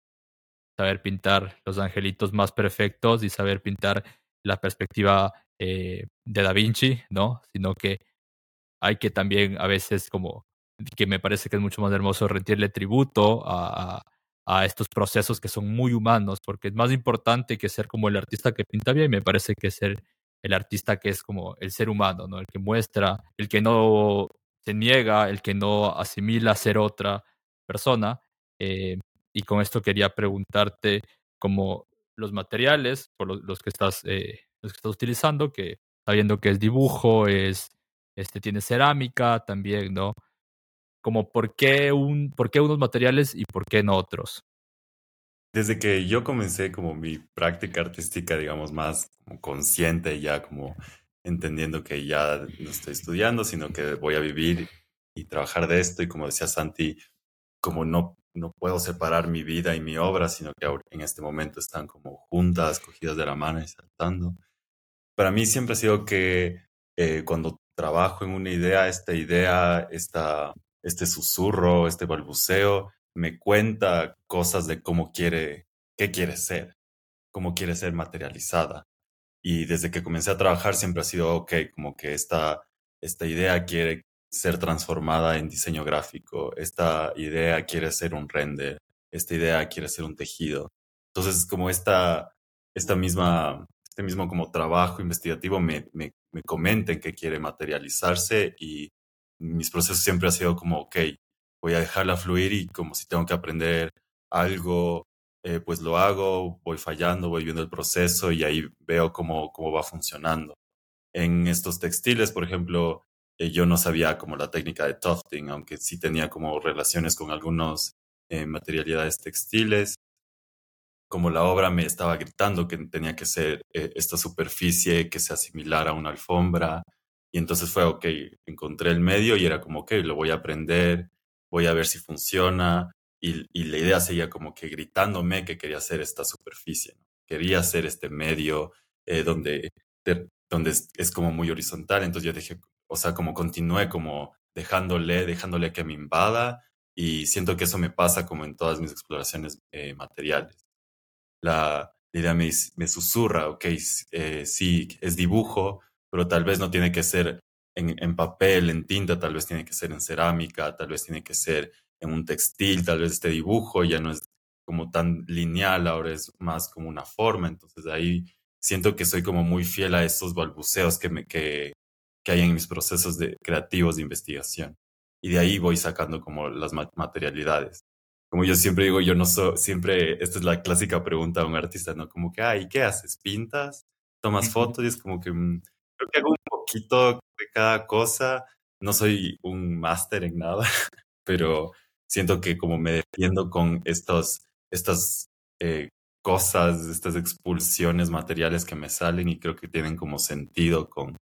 saber pintar los angelitos más perfectos y saber pintar la perspectiva eh, de Da Vinci, ¿no? Sino que hay que también a veces como que me parece que es mucho más hermoso rendirle tributo a, a, estos procesos que son muy humanos, porque es más importante que ser como el artista que pinta bien, me parece que ser el artista que es como el ser humano, ¿no? El que muestra, el que no se niega, el que no asimila ser otra persona. Eh, y con esto quería preguntarte como los materiales por los, que estás eh, los que estás utilizando, que sabiendo que es dibujo, es este tiene cerámica también, ¿no? Como por qué un por qué unos materiales y por qué no otros. Desde que yo comencé como mi práctica artística, digamos, más como consciente, ya como entendiendo que ya no estoy estudiando, sino que voy a vivir y trabajar de esto. Y como decía Santi, como no no puedo separar mi vida y mi obra, sino que en este momento están como juntas, cogidas de la mano y saltando. Para mí siempre ha sido que eh, cuando trabajo en una idea, esta idea, esta, este susurro, este balbuceo, me cuenta cosas de cómo quiere, qué quiere ser, cómo quiere ser materializada. Y desde que comencé a trabajar siempre ha sido, ok, como que esta, esta idea quiere ser transformada en diseño gráfico, esta idea quiere ser un render, esta idea quiere ser un tejido. Entonces, como esta, esta misma, este mismo como trabajo investigativo me, me, me comenten que quiere materializarse y mis procesos siempre ha sido como, ok, voy a dejarla fluir y como si tengo que aprender algo, eh, pues lo hago, voy fallando, voy viendo el proceso y ahí veo cómo, cómo va funcionando. En estos textiles, por ejemplo, eh, yo no sabía como la técnica de tufting, aunque sí tenía como relaciones con algunos eh, materialidades textiles. Como la obra me estaba gritando que tenía que ser eh, esta superficie que se asimilara a una alfombra. Y entonces fue, ok, encontré el medio y era como, ok, lo voy a aprender, voy a ver si funciona. Y, y la idea seguía como que gritándome que quería hacer esta superficie. Quería hacer este medio donde, donde es, es, como muy horizontal. Entonces yo dije, o sea, como continué como dejándole, dejándole que me invada y siento que eso me pasa como en todas mis exploraciones eh, materiales. La, idea me, me, susurra, ok, eh, sí, es dibujo, pero tal vez no tiene que ser en, en, papel, en tinta, tal vez tiene que ser en cerámica, tal vez tiene que ser en un textil, tal vez este dibujo ya no es como tan lineal, ahora es más como una forma, entonces ahí siento que soy como muy fiel a estos balbuceos que, que, que hay en mis procesos de, creativos de investigación. Y de ahí voy sacando como las materialidades. Como yo siempre digo, yo no soy, siempre, esta es la clásica pregunta a un artista, ¿no? Como que, ay, ¿qué haces? ¿Pintas? ¿Tomas fotos? Y es como que, mm, creo que hago un poquito de cada cosa. No soy un máster en nada, (laughs) pero siento que como me defiendo con estos, estas eh, cosas, estas expulsiones materiales que me salen y creo que tienen como sentido con,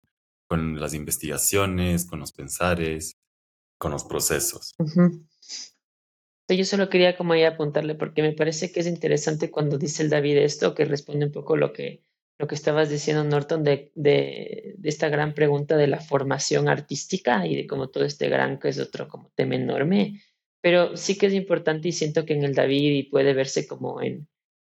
con las investigaciones, con los pensares, con los procesos. Yo solo quería como apuntarle porque me parece que es interesante cuando dice el David esto, que responde un poco lo que, lo que estabas diciendo, Norton, de, de, esta gran pregunta de la formación artística y de cómo todo este gran, que es otro como tema enorme, pero sí que es importante y siento que en el David y puede verse como en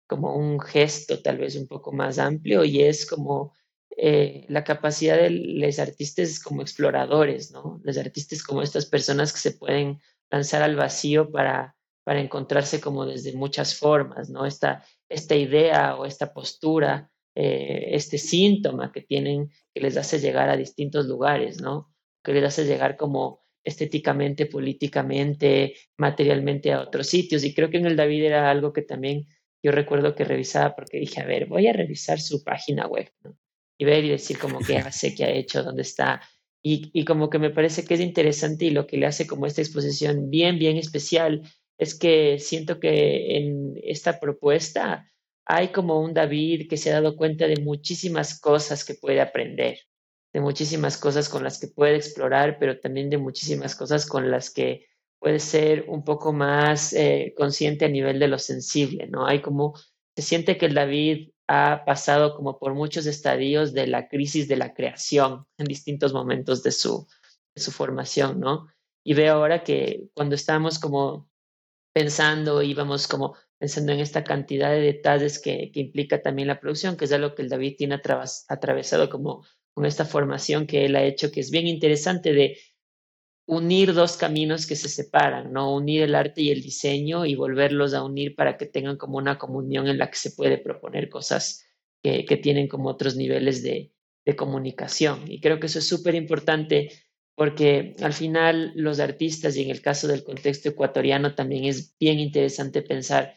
como un gesto tal vez un poco más amplio y es como eh, la capacidad de los artistas como exploradores, ¿no? Los artistas como estas personas que se pueden lanzar al vacío para, para encontrarse como desde muchas formas, ¿no? Esta, esta idea o esta postura, eh, este síntoma que tienen que les hace llegar a distintos lugares, ¿no? Que les hace llegar como estéticamente, políticamente, materialmente a otros sitios. Y creo que en el David era algo que también yo recuerdo que revisaba porque dije, a ver, voy a revisar su página web, ¿no? Y ver y decir como qué hace, qué ha hecho, dónde está. Y, y como que me parece que es interesante y lo que le hace como esta exposición bien, bien especial es que siento que en esta propuesta hay como un David que se ha dado cuenta de muchísimas cosas que puede aprender, de muchísimas cosas con las que puede explorar, pero también de muchísimas cosas con las que puede ser un poco más eh, consciente a nivel de lo sensible, ¿no? Hay como, se siente que el David ha pasado como por muchos estadios de la crisis de la creación en distintos momentos de su, su formación, ¿no? Y veo ahora que cuando estamos como pensando, íbamos como pensando en esta cantidad de detalles que, que implica también la producción, que es algo que el David tiene atravesado como con esta formación que él ha hecho, que es bien interesante de unir dos caminos que se separan, ¿no? Unir el arte y el diseño y volverlos a unir para que tengan como una comunión en la que se puede proponer cosas que, tienen como otros niveles de, de comunicación. Y creo que eso es súper importante porque al final los artistas, y en el caso del contexto ecuatoriano también es bien interesante pensar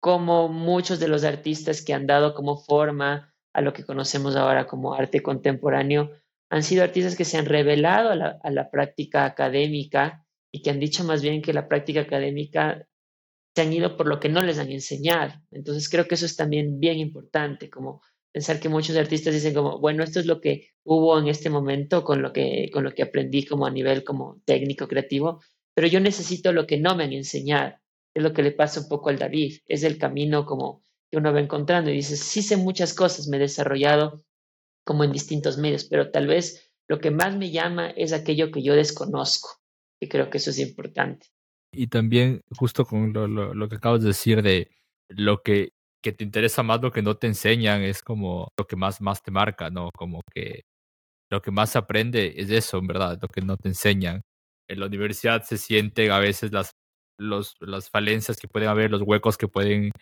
cómo muchos de los artistas que han dado como forma a lo que conocemos ahora como arte contemporáneo han sido artistas que se han revelado a la, práctica académica y que han dicho más bien que la práctica académica se han ido por lo que no les han enseñado. Entonces creo que eso es también bien importante, como pensar que muchos artistas dicen como, bueno, esto es lo que hubo en este momento con lo que, con lo que aprendí como a nivel como técnico, creativo, pero yo necesito lo que no me han enseñado. Es lo que le pasa un poco al David, es el camino como que uno va encontrando y dice, sí sé muchas cosas, me he desarrollado como en distintos medios, pero tal vez lo que más me llama es aquello que yo desconozco, y creo que eso es importante. Y también, justo con lo, lo, que acabas de decir de lo que, que, te interesa más, lo que no te enseñan, es como lo que más, más te marca, ¿no? Como que lo que más aprende es eso, en verdad, lo que no te enseñan. En la universidad se sienten a veces las, los, las falencias que pueden haber, los huecos que pueden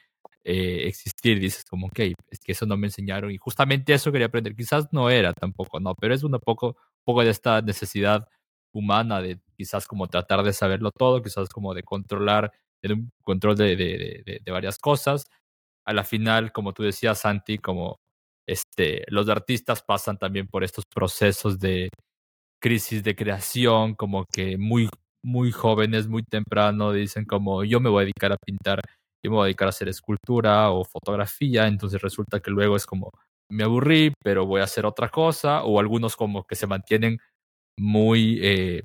eh, existir. Dices como, ok, es que eso no me enseñaron y justamente eso quería aprender. Quizás no era tampoco, no, pero es un poco, poco de esta necesidad humana de quizás como tratar de saberlo todo, quizás como de controlar, de un control de, de, de, varias cosas. A la final, como tú decías, Santi, como este, los artistas pasan también por estos procesos de crisis de creación, como que muy, muy jóvenes, muy temprano, dicen como yo me voy a dedicar a pintar yo me voy a dedicar a hacer escultura o fotografía, entonces resulta que luego es como, me aburrí, pero voy a hacer otra cosa, o algunos como que se mantienen muy eh,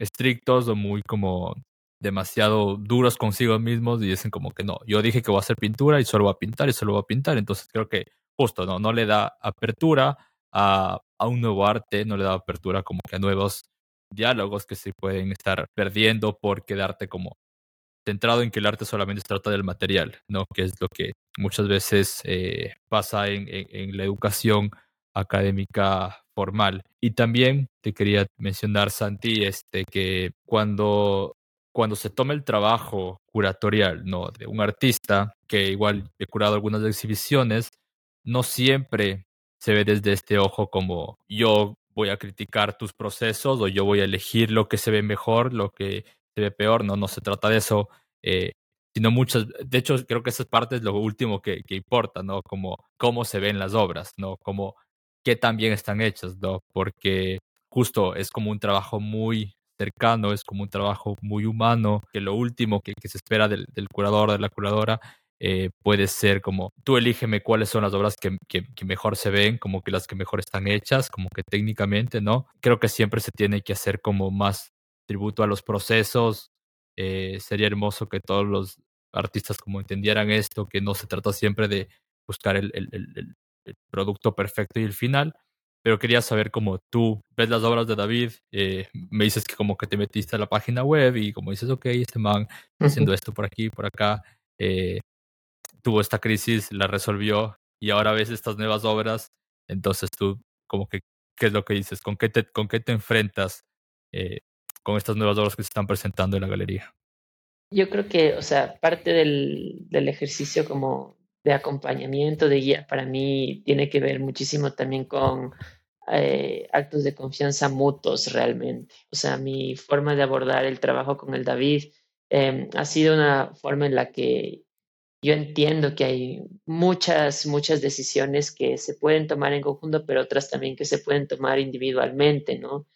estrictos o muy como demasiado duros consigo mismos y dicen como que no, yo dije que voy a hacer pintura y solo voy a pintar y solo voy a pintar, entonces creo que justo no, no le da apertura a, a un nuevo arte, no le da apertura como que a nuevos diálogos que se pueden estar perdiendo por quedarte como centrado en que el arte solamente se trata del material, ¿no? Que es lo que muchas veces eh, pasa en, en, la educación académica formal. Y también te quería mencionar, Santi, este, que cuando, cuando se toma el trabajo curatorial, ¿no? De un artista, que igual he curado algunas exhibiciones, no siempre se ve desde este ojo como yo voy a criticar tus procesos o yo voy a elegir lo que se ve mejor, lo que se ve peor, no, no se trata de eso, eh, sino muchas, de hecho creo que esa parte es lo último que, que, importa, ¿no? Como cómo se ven las obras, ¿no? Como qué tan bien están hechas, ¿no? Porque justo es como un trabajo muy cercano, es como un trabajo muy humano, que lo último que, que se espera del, del curador, de la curadora, eh, puede ser como, tú elígeme cuáles son las obras que, que, mejor se ven, como que las que mejor están hechas, como que técnicamente, ¿no? Creo que siempre se tiene que hacer como más tributo a los procesos. Eh, sería hermoso que todos los artistas como entendieran esto, que no se trata siempre de buscar el, el, el, el producto perfecto y el final, pero quería saber cómo tú ves las obras de David, eh, me dices que como que te metiste a la página web y como dices, ok, este man haciendo esto por aquí, por acá, eh, tuvo esta crisis, la resolvió y ahora ves estas nuevas obras, entonces tú como que, ¿qué es lo que dices? ¿Con qué te, con qué te enfrentas eh, con estas nuevas obras que se están presentando en la galería? Yo creo que, o sea, parte del, del ejercicio como de acompañamiento, de guía, para mí tiene que ver muchísimo también con eh, actos de confianza mutuos realmente. O sea, mi forma de abordar el trabajo con el David em, ha sido una forma en la que yo entiendo que hay muchas, muchas decisiones que se pueden tomar en conjunto, pero otras también que se pueden tomar individualmente, ¿no?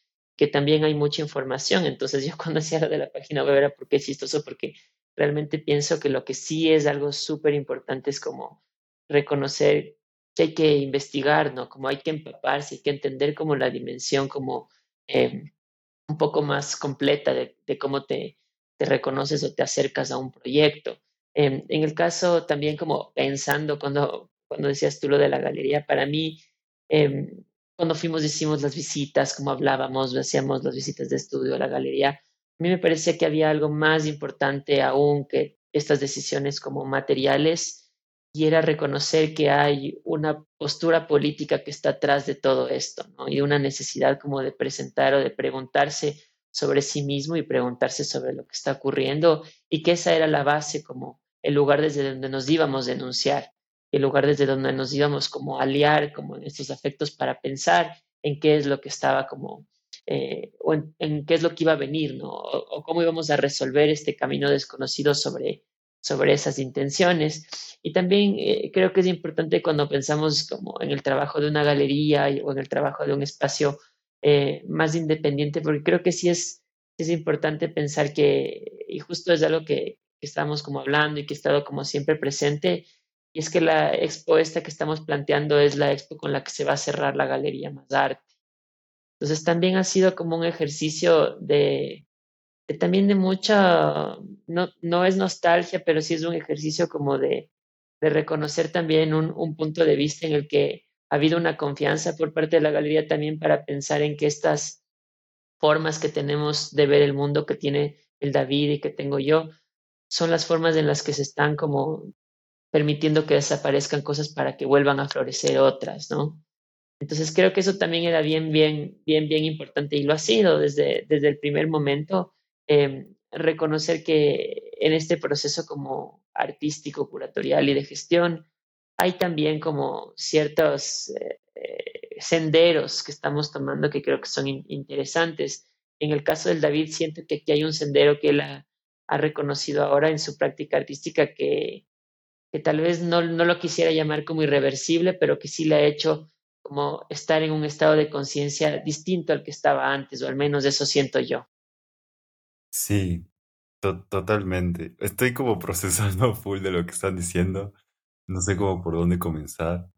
Que también hay mucha información. Entonces yo (laughs) cuando hacía lo de la página web era porque es chistoso, porque realmente pienso que lo que sí es algo súper importante es como reconocer que hay que investigar, ¿no? Como hay que empaparse, hay que entender como la dimensión como em, un poco más completa de, cómo te, te, reconoces o te acercas a un proyecto. Em, en el caso también como pensando cuando, cuando decías tú lo de la galería, para mí, em, cuando fuimos, hicimos las visitas, como hablábamos, hacíamos las visitas de estudio a la galería, a mí me parecía que había algo más importante aún que estas decisiones como materiales y era reconocer que hay una postura política que está atrás de todo esto. Y una necesidad como de presentar o de preguntarse sobre sí mismo y preguntarse sobre lo que está ocurriendo y que esa era la base como el lugar desde donde nos íbamos a denunciar, el lugar desde donde nos íbamos como a aliar como en estos afectos para pensar en qué es lo que estaba como eh, o en, qué es lo que iba a venir, ¿no? O, cómo íbamos a resolver este camino desconocido sobre sobre esas intenciones. Y también eh, creo que es importante cuando pensamos como en el trabajo de una galería o en el trabajo de un espacio eh, más independiente, porque creo que sí es, es importante pensar que, y justo es algo que, que estamos como hablando y que ha estado como siempre presente, y es que la expo esta que estamos planteando es la expo con la que se va a cerrar la Galería Más Arte. Entonces también ha sido como un ejercicio de, también de mucha, no, no es nostalgia, pero sí es un ejercicio como de, de reconocer también un, un, punto de vista en el que ha habido una confianza por parte de la galería también para pensar en que estas formas que tenemos de ver el mundo que tiene el David y que tengo yo, son las formas en las que se están como permitiendo que desaparezcan cosas para que vuelvan a florecer otras, ¿no? Entonces creo que eso también era bien, bien, bien, bien importante y lo ha sido desde, desde el primer momento Em, reconocer que en este proceso como artístico, curatorial y de gestión, hay también como ciertos eh, senderos que estamos tomando que creo que son interesantes. En el caso del David, siento que aquí hay un sendero que él ha, reconocido ahora en su práctica artística que, que tal vez no, no, lo quisiera llamar como irreversible, pero que sí le ha hecho como estar en un estado de conciencia distinto al que estaba antes, o al menos eso siento yo. Sí, totalmente. Estoy como (laughs) procesando full de lo que están diciendo. No sé cómo por dónde comenzar.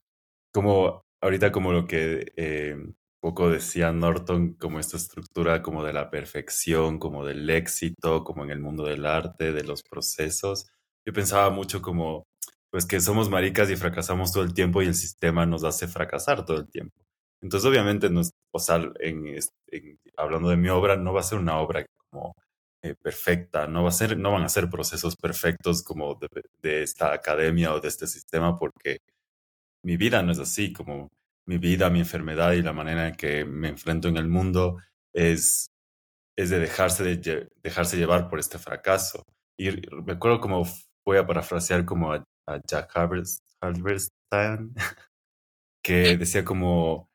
Como ahorita como lo que eh, poco decía Norton, como esta estructura como de la perfección, como del éxito, como en el mundo del arte, de los procesos. Yo pensaba mucho como, pues que somos maricas y fracasamos todo el tiempo y el sistema nos hace fracasar todo el tiempo. Entonces, obviamente, no o sea, en, hablando de mi obra, no va a ser una obra como eh, perfecta, no, va a ser, no van a ser procesos perfectos como de, esta academia o de este sistema, porque mi vida no es así, como mi vida, mi enfermedad y la manera en que me enfrento en el mundo es, es de, dejarse de dejarse llevar por este fracaso. Y recuerdo como voy a parafrasear como a, Jack Halberstam, (laughs) que decía como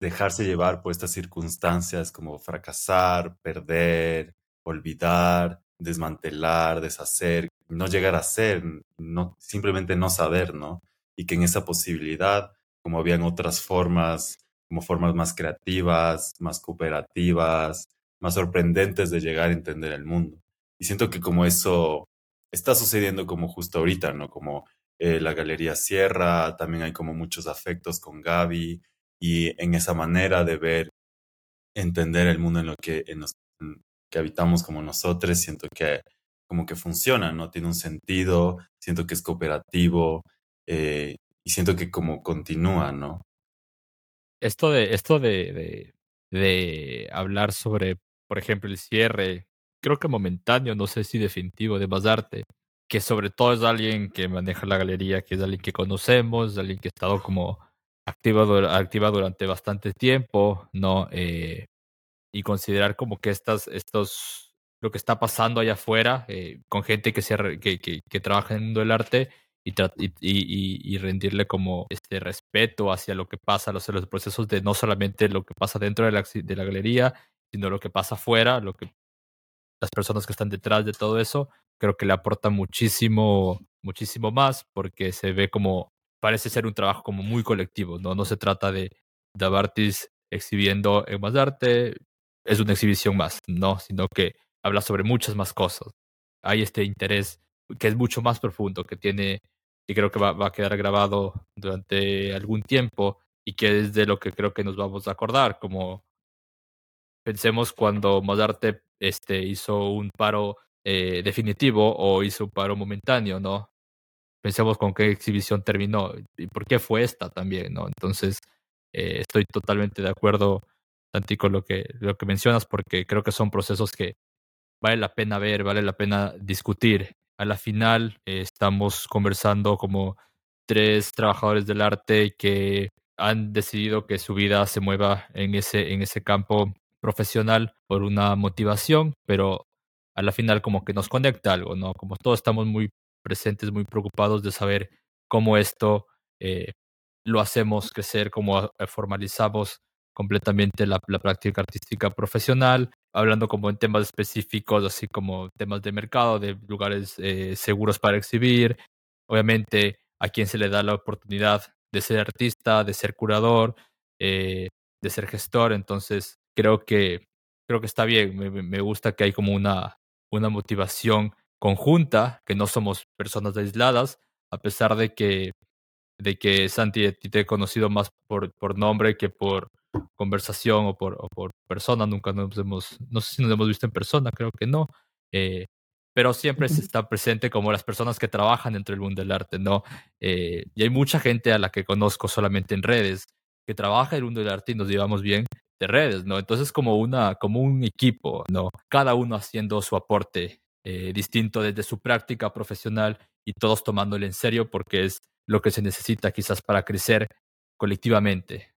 dejarse llevar por estas circunstancias, como fracasar, perder, olvidar, desmantelar, deshacer, no llegar a ser, no, simplemente no saber, ¿no? Y que en esa posibilidad, como habían otras formas, como formas más creativas, más cooperativas, más sorprendentes de llegar a entender el mundo. Y siento que como eso, está sucediendo como justo ahorita, ¿no? Como eh, la Galería Sierra, también hay como muchos afectos con Gaby y en esa manera de ver, entender el mundo en lo que, en que habitamos como nosotros, siento que como que funciona, ¿no? Tiene un sentido, siento que es cooperativo eh, y siento que como continúa, ¿no? Esto de, esto de, de hablar sobre, por ejemplo, el cierre, creo que momentáneo, no sé si definitivo, de Basarte, que sobre todo es alguien que maneja la galería, que es alguien que conocemos, alguien que ha estado como activa, activa durante bastante tiempo, ¿no? Eh, y considerar como que estas, estos, lo que está pasando allá afuera, eh, con gente que, se, que, que, que, trabaja en el mundo del arte y, y, y, rendirle como este respeto hacia lo que pasa, los, los procesos de no solamente lo que pasa dentro de la, de la galería, sino lo que pasa afuera, lo que las personas que están detrás de todo eso, creo que le aporta muchísimo, muchísimo más porque se ve como, parece ser un trabajo como muy colectivo, ¿no? No se trata de Dabartis exhibiendo en más arte, es una exhibición más, no, sino que habla sobre muchas más cosas. Hay este interés que es mucho más profundo, que tiene, y creo que va, va a quedar grabado durante algún tiempo y que es de lo que creo que nos vamos a acordar, como pensemos cuando Mozarte este, hizo un paro eh, definitivo o hizo un paro momentáneo, ¿no? Pensemos con qué exhibición terminó y por qué fue esta también, ¿no? Entonces, eh, estoy totalmente de acuerdo, Santi, con lo que, lo que mencionas, porque creo que son procesos que vale la pena ver, vale la pena discutir. A la final, eh, estamos conversando como tres trabajadores del arte que han decidido que su vida se mueva en ese, en ese campo profesional por una motivación, pero a la final como que nos conecta algo, ¿no? Como todos estamos muy presentes, muy preocupados de saber cómo esto eh, lo hacemos crecer, cómo eh, formalizamos completamente la, práctica artística profesional, hablando como en temas específicos, así como temas de mercado, de lugares eh, seguros para exhibir, obviamente a quien se le da la oportunidad de ser artista, de ser curador, eh, de ser gestor, entonces creo que, creo que está bien, me, me gusta que hay como una, una motivación conjunta, que no somos personas aisladas, a pesar de que, de que Santi te he conocido más por, por nombre que por conversación o por, o por persona, nunca nos hemos, no sé si nos hemos visto en persona, creo que no, eh, pero siempre se está presente como las personas que trabajan dentro del mundo del arte, ¿no? Eh, y hay mucha gente a la que conozco solamente en redes, que trabaja en el mundo del arte y nos llevamos bien, de redes, ¿no? Entonces como una, como un equipo, ¿no? Cada uno haciendo su aporte eh, distinto desde su práctica profesional y todos tomándole en serio porque es lo que se necesita quizás para crecer colectivamente.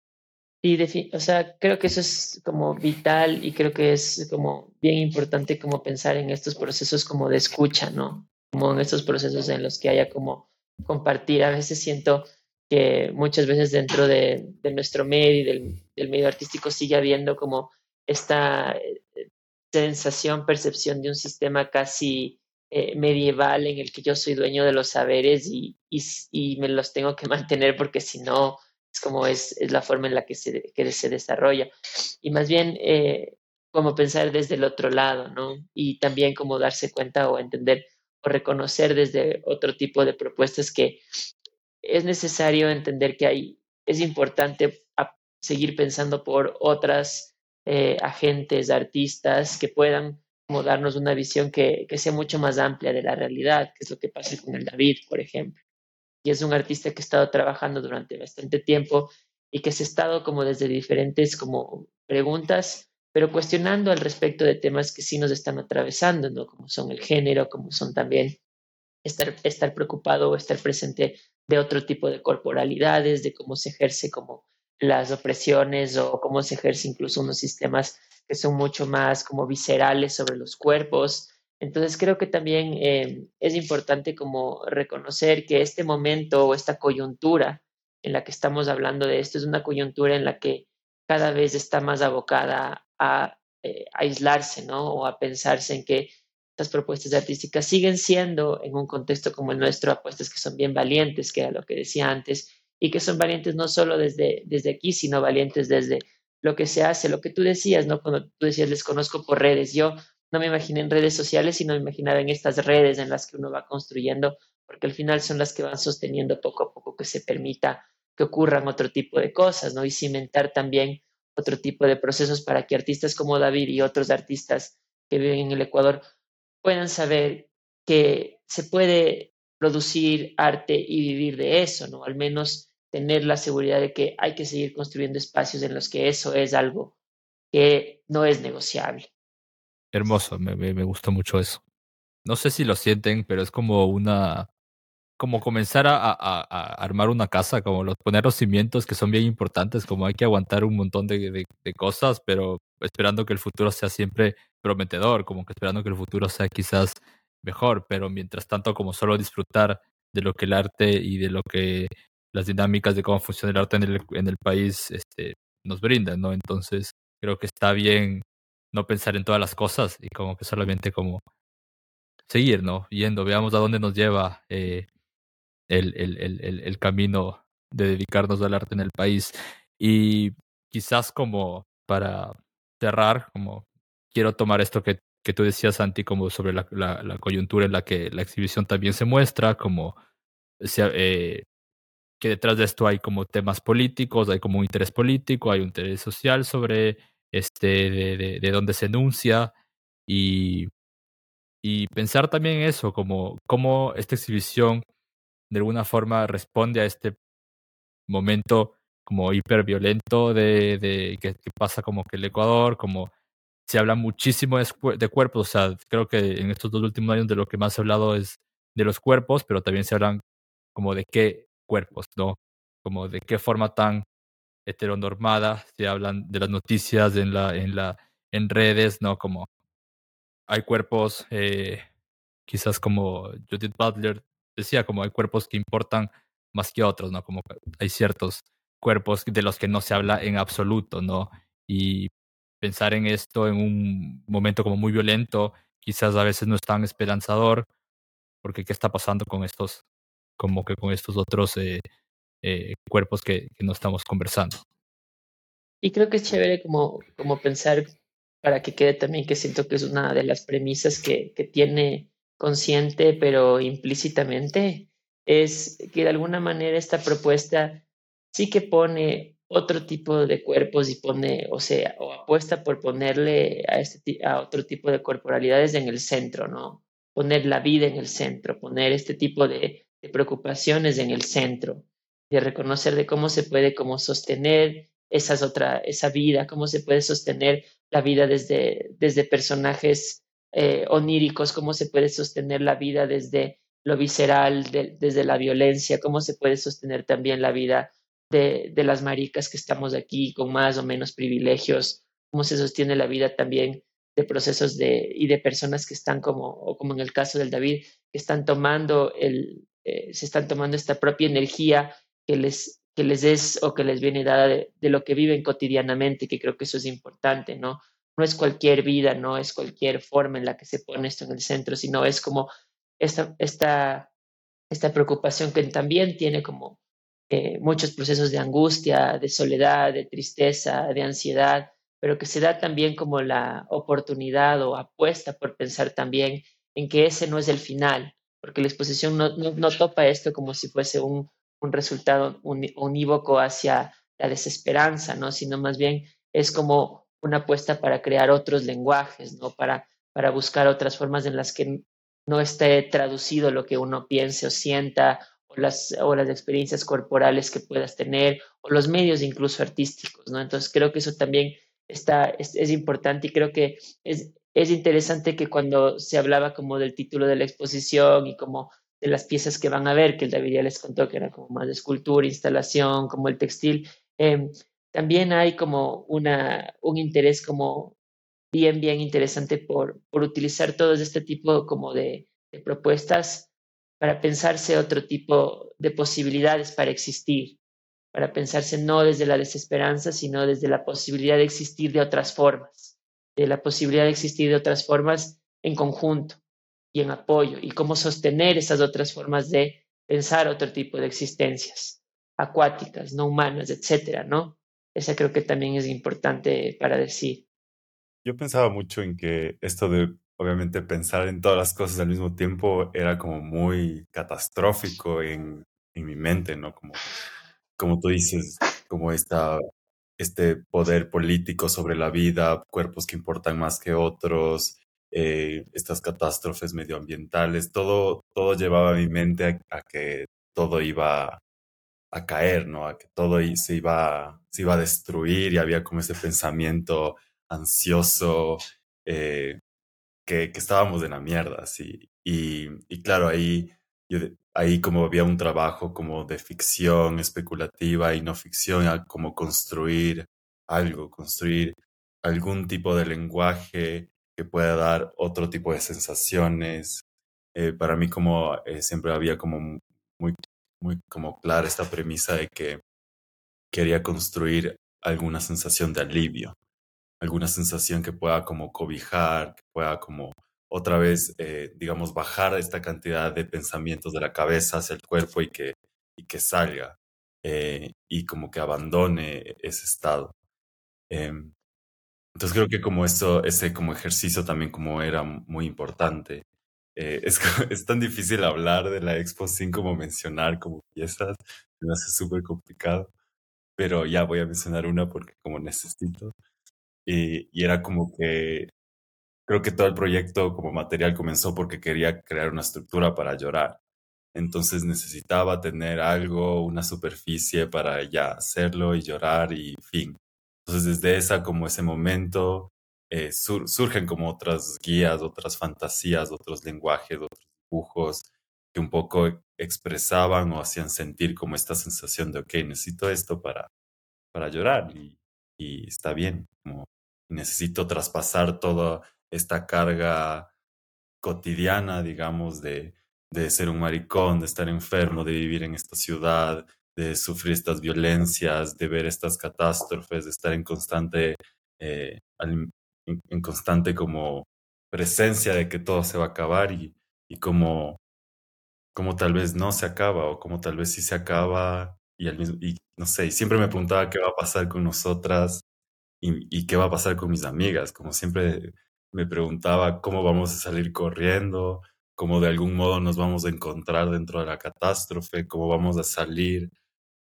Sí, o sea, creo que eso es como vital y creo que es como bien importante como pensar en estos procesos como de escucha, ¿no? Como en estos procesos en los que haya como compartir. A veces siento que muchas veces dentro de, de nuestro medio y del, del, medio artístico sigue habiendo como esta eh, sensación, percepción de un sistema casi eh, medieval en el que yo soy dueño de los saberes y, y, y, me los tengo que (laughs) mantener porque si no, es como es, es la forma en la que se, que se desarrolla. Y más bien, eh, como pensar desde el otro lado, ¿no? Y también como darse cuenta o entender o reconocer desde otro tipo de propuestas que es necesario entender que hay, es importante seguir pensando por otras eh, agentes, artistas que puedan darnos una visión que, que, sea mucho más amplia de la realidad, que es lo que pasa con el David, por ejemplo. Y es un artista que ha estado trabajando durante bastante tiempo y que se ha estado como desde diferentes como preguntas, pero cuestionando al respecto de temas que sí nos están atravesando. Como son el género, como son también estar, estar preocupado o estar presente de otro tipo de corporalidades, de cómo se ejerce como las opresiones o cómo se ejerce incluso unos sistemas que son mucho más como viscerales sobre los cuerpos. Entonces creo que también eh, es importante como reconocer que este momento o esta coyuntura en la que estamos hablando de esto es una coyuntura en la que cada vez está más abocada a, eh, aislarse, ¿no? O a pensarse en que estas propuestas artísticas siguen siendo, en un contexto como el nuestro, apuestas que son bien valientes, que era lo que decía antes, y que son valientes no solo desde, desde aquí, sino valientes desde lo que se hace, lo que tú decías, ¿no? Cuando tú decías, les conozco por redes, yo no me imaginé en redes sociales, sino me imaginaba en estas redes en las que uno va construyendo, porque al final son las que van sosteniendo poco a poco que se permita que ocurran otro tipo de cosas, ¿no? Y cimentar también otro tipo de procesos para que artistas como David y otros artistas que viven en el Ecuador puedan saber que se puede producir arte y vivir de eso, ¿no? Al menos tener la seguridad de que hay que seguir construyendo espacios en los que eso es algo que no es negociable. Hermoso, me, me, gustó mucho eso. No sé si lo sienten, pero es como una, como comenzar a, a, armar una casa, como los, poner los cimientos que son bien importantes, como hay que aguantar un montón de, de, cosas, pero esperando que el futuro sea siempre prometedor, como que esperando que el futuro sea quizás mejor, pero mientras tanto como solo disfrutar de lo que el arte y de lo que las dinámicas de cómo funciona el arte en el, en el país este, nos brindan, ¿no? Entonces creo que está bien no pensar en todas las cosas y como que solamente como seguir, ¿no? Yendo, veamos a dónde nos lleva eh, el, el, el, el, camino de dedicarnos al arte en el país. Y quizás como para cerrar, como quiero tomar esto que, que tú decías, Santi, como sobre la, la, coyuntura en la que la exhibición también se muestra, como eh, que detrás de esto hay como temas políticos, hay como un interés político, hay un interés social sobre este, de, de, dónde se enuncia y, y pensar también eso, como cómo esta exhibición de alguna forma responde a este momento como hiperviolento de, de que, pasa como que el Ecuador, como se habla muchísimo de, cuerpos, o sea, creo que en estos dos últimos años de lo que más se ha hablado es de los cuerpos, pero también se hablan como de qué cuerpos, ¿no? Como de qué forma tan heteronormada, se hablan de las noticias en la, en la, en redes, ¿no? Como hay cuerpos, eh, quizás como Judith Butler decía, como hay cuerpos que importan más que otros, ¿no? Como hay ciertos cuerpos de los que no se habla en absoluto, ¿no? Y pensar en esto en un momento como muy violento, quizás a veces no es tan esperanzador, porque qué está pasando con estos, como que con estos otros eh, eh, cuerpos que, no estamos conversando. Y creo que es chévere como, como pensar, para que quede también que siento que es una de las premisas que, que tiene consciente pero implícitamente, es que de alguna manera esta propuesta sí que pone otro tipo de cuerpos y pone, o sea, o apuesta por ponerle a, este, a otro tipo de corporalidades en el centro, ¿no? Poner la vida en el centro, poner este tipo de, preocupaciones en el centro de reconocer de cómo se puede como sostener esas otra, esa vida, cómo se puede sostener la vida desde, desde personajes eh, oníricos, cómo se puede sostener la vida desde lo visceral, desde la violencia, cómo se puede sostener también la vida de, de las maricas que estamos aquí con más o menos privilegios, cómo se sostiene la vida también de procesos de, y de personas que están como, o como en el caso del David, que están tomando el, eh, se están tomando esta propia energía que les, que les es o que les viene dada de, lo que viven cotidianamente, que creo que eso es importante, ¿no? No es cualquier vida, no es cualquier forma en la que se pone esto en el centro, sino es como esta, esta, esta preocupación que también tiene como eh, muchos procesos de angustia, de soledad, de tristeza, de ansiedad, pero que se da también como la oportunidad o apuesta por pensar también en que ese no es el final, porque la exposición no, no topa esto como si fuese un, un resultado unívoco hacia la desesperanza, ¿no? Sino más bien es como una apuesta para crear otros lenguajes, ¿no? Para, para buscar otras formas en las que no esté traducido lo que uno piense o sienta, o las, o las experiencias corporales que puedas tener, o los medios incluso artísticos, ¿no? Entonces creo que eso también está, es, es importante y creo que es, es interesante que cuando se hablaba como del título de la exposición y como de las piezas que van a ver, que el David ya les contó que era como más de escultura, instalación, como el textil, em, también hay como una, un interés como bien, bien interesante por, por utilizar todo este tipo como de, de propuestas para pensarse otro tipo de posibilidades para existir, para pensarse no desde la desesperanza, sino desde la posibilidad de existir de otras formas, de la posibilidad de existir de otras formas en conjunto y en apoyo y cómo sostener esas otras formas de pensar otro tipo de existencias acuáticas, no humanas, etcétera, ¿no? Esa creo que también es importante para decir. yo pensaba mucho en que esto de, obviamente, pensar en todas las cosas al mismo tiempo era como muy catastrófico en, en mi mente, ¿no? Como, como tú dices, como esta, este poder político sobre la vida, cuerpos que importan más que otros, eh, estas catástrofes medioambientales, todo, todo llevaba a mi mente a, a que todo iba a caer, ¿no? A que todo se iba, se iba a destruir y había como ese pensamiento ansioso, eh, que, estábamos en la mierda, sí. Y, claro, ahí, yo, ahí como había un trabajo como de ficción especulativa y no ficción, a como construir algo, construir algún tipo de lenguaje que pueda dar otro tipo de sensaciones. Eh, para mí como eh, siempre había como mu- muy, muy como clara esta premisa de que quería construir alguna sensación de alivio alguna sensación que pueda como cobijar, que pueda como otra vez, eh, digamos, bajar esta cantidad de pensamientos de la cabeza hacia el cuerpo y que, y que salga eh, y como que abandone ese estado. Em, entonces creo que como eso, ese como ejercicio también como era muy importante. Eh, (laughs) es, es tan difícil hablar de la Expo sin como mencionar como piezas, me hace súper complicado, pero ya voy a mencionar una porque como necesito. Y, y era como que creo que todo el proyecto como material comenzó porque quería crear una estructura para llorar. Entonces necesitaba tener algo, una superficie para ya hacerlo y llorar y fin. Entonces desde esa como ese momento eh, sur- surgen como otras guías, otras fantasías, otros lenguajes, otros dibujos que un poco expresaban o hacían sentir como esta sensación de, ok, necesito esto para para llorar y, y está bien, como necesito traspasar toda esta carga cotidiana, digamos, de, de ser un maricón, de estar enfermo, de vivir en esta ciudad, de sufrir estas violencias, de ver estas catástrofes, de estar en constante, eh, en, en constante como presencia de que todo se va a acabar y, y como como tal vez no se acaba o como tal vez sí se acaba y, al mismo, y no sé, y siempre me preguntaba qué va a pasar con nosotras y, qué va a pasar con mis amigas, como siempre me preguntaba cómo vamos a salir corriendo, cómo de algún modo nos vamos a encontrar dentro de la catástrofe, cómo vamos a salir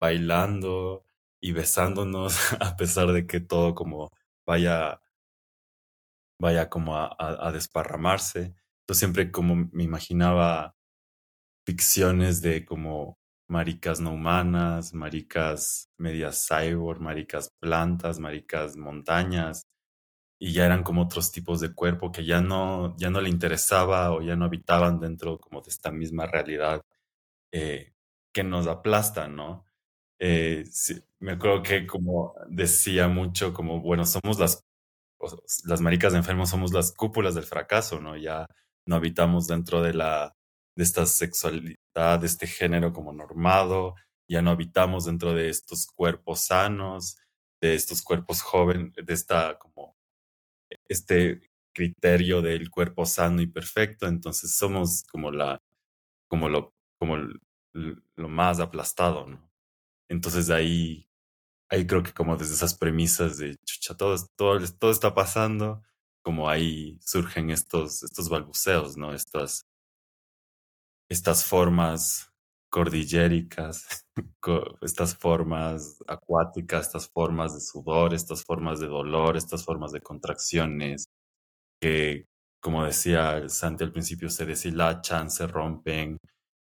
bailando y besándonos (laughs) a pesar de que todo como vaya, vaya como a, a, a desparramarse. Yo siempre como me imaginaba ficciones de como maricas no humanas, maricas medias cyborg, maricas plantas, maricas montañas, y ya eran como otros tipos de cuerpo que ya no, ya no le interesaba o ya no habitaban dentro como de esta misma realidad eh, que nos aplasta, ¿no? Eh, me acuerdo que como decía mucho, como, bueno, somos las las maricas enfermos somos las cúpulas del fracaso, ¿no? Ya no habitamos dentro de la, de esta sexualidad, de este género como normado, ya no habitamos dentro de estos cuerpos sanos, de estos cuerpos jóvenes, de esta como este criterio del cuerpo sano y perfecto, entonces somos como la, como lo, como lo más aplastado, ¿no? Entonces ahí ahí creo que como desde esas premisas de chucha, todo, todo, todo está pasando, como ahí surgen estos, estos balbuceos, ¿no? Estas, estas formas cordilléricas, (laughs) co- estas formas acuáticas, estas formas de sudor, estas formas de dolor, estas formas de contracciones, que, como decía Santi al principio, se deshilachan, se rompen,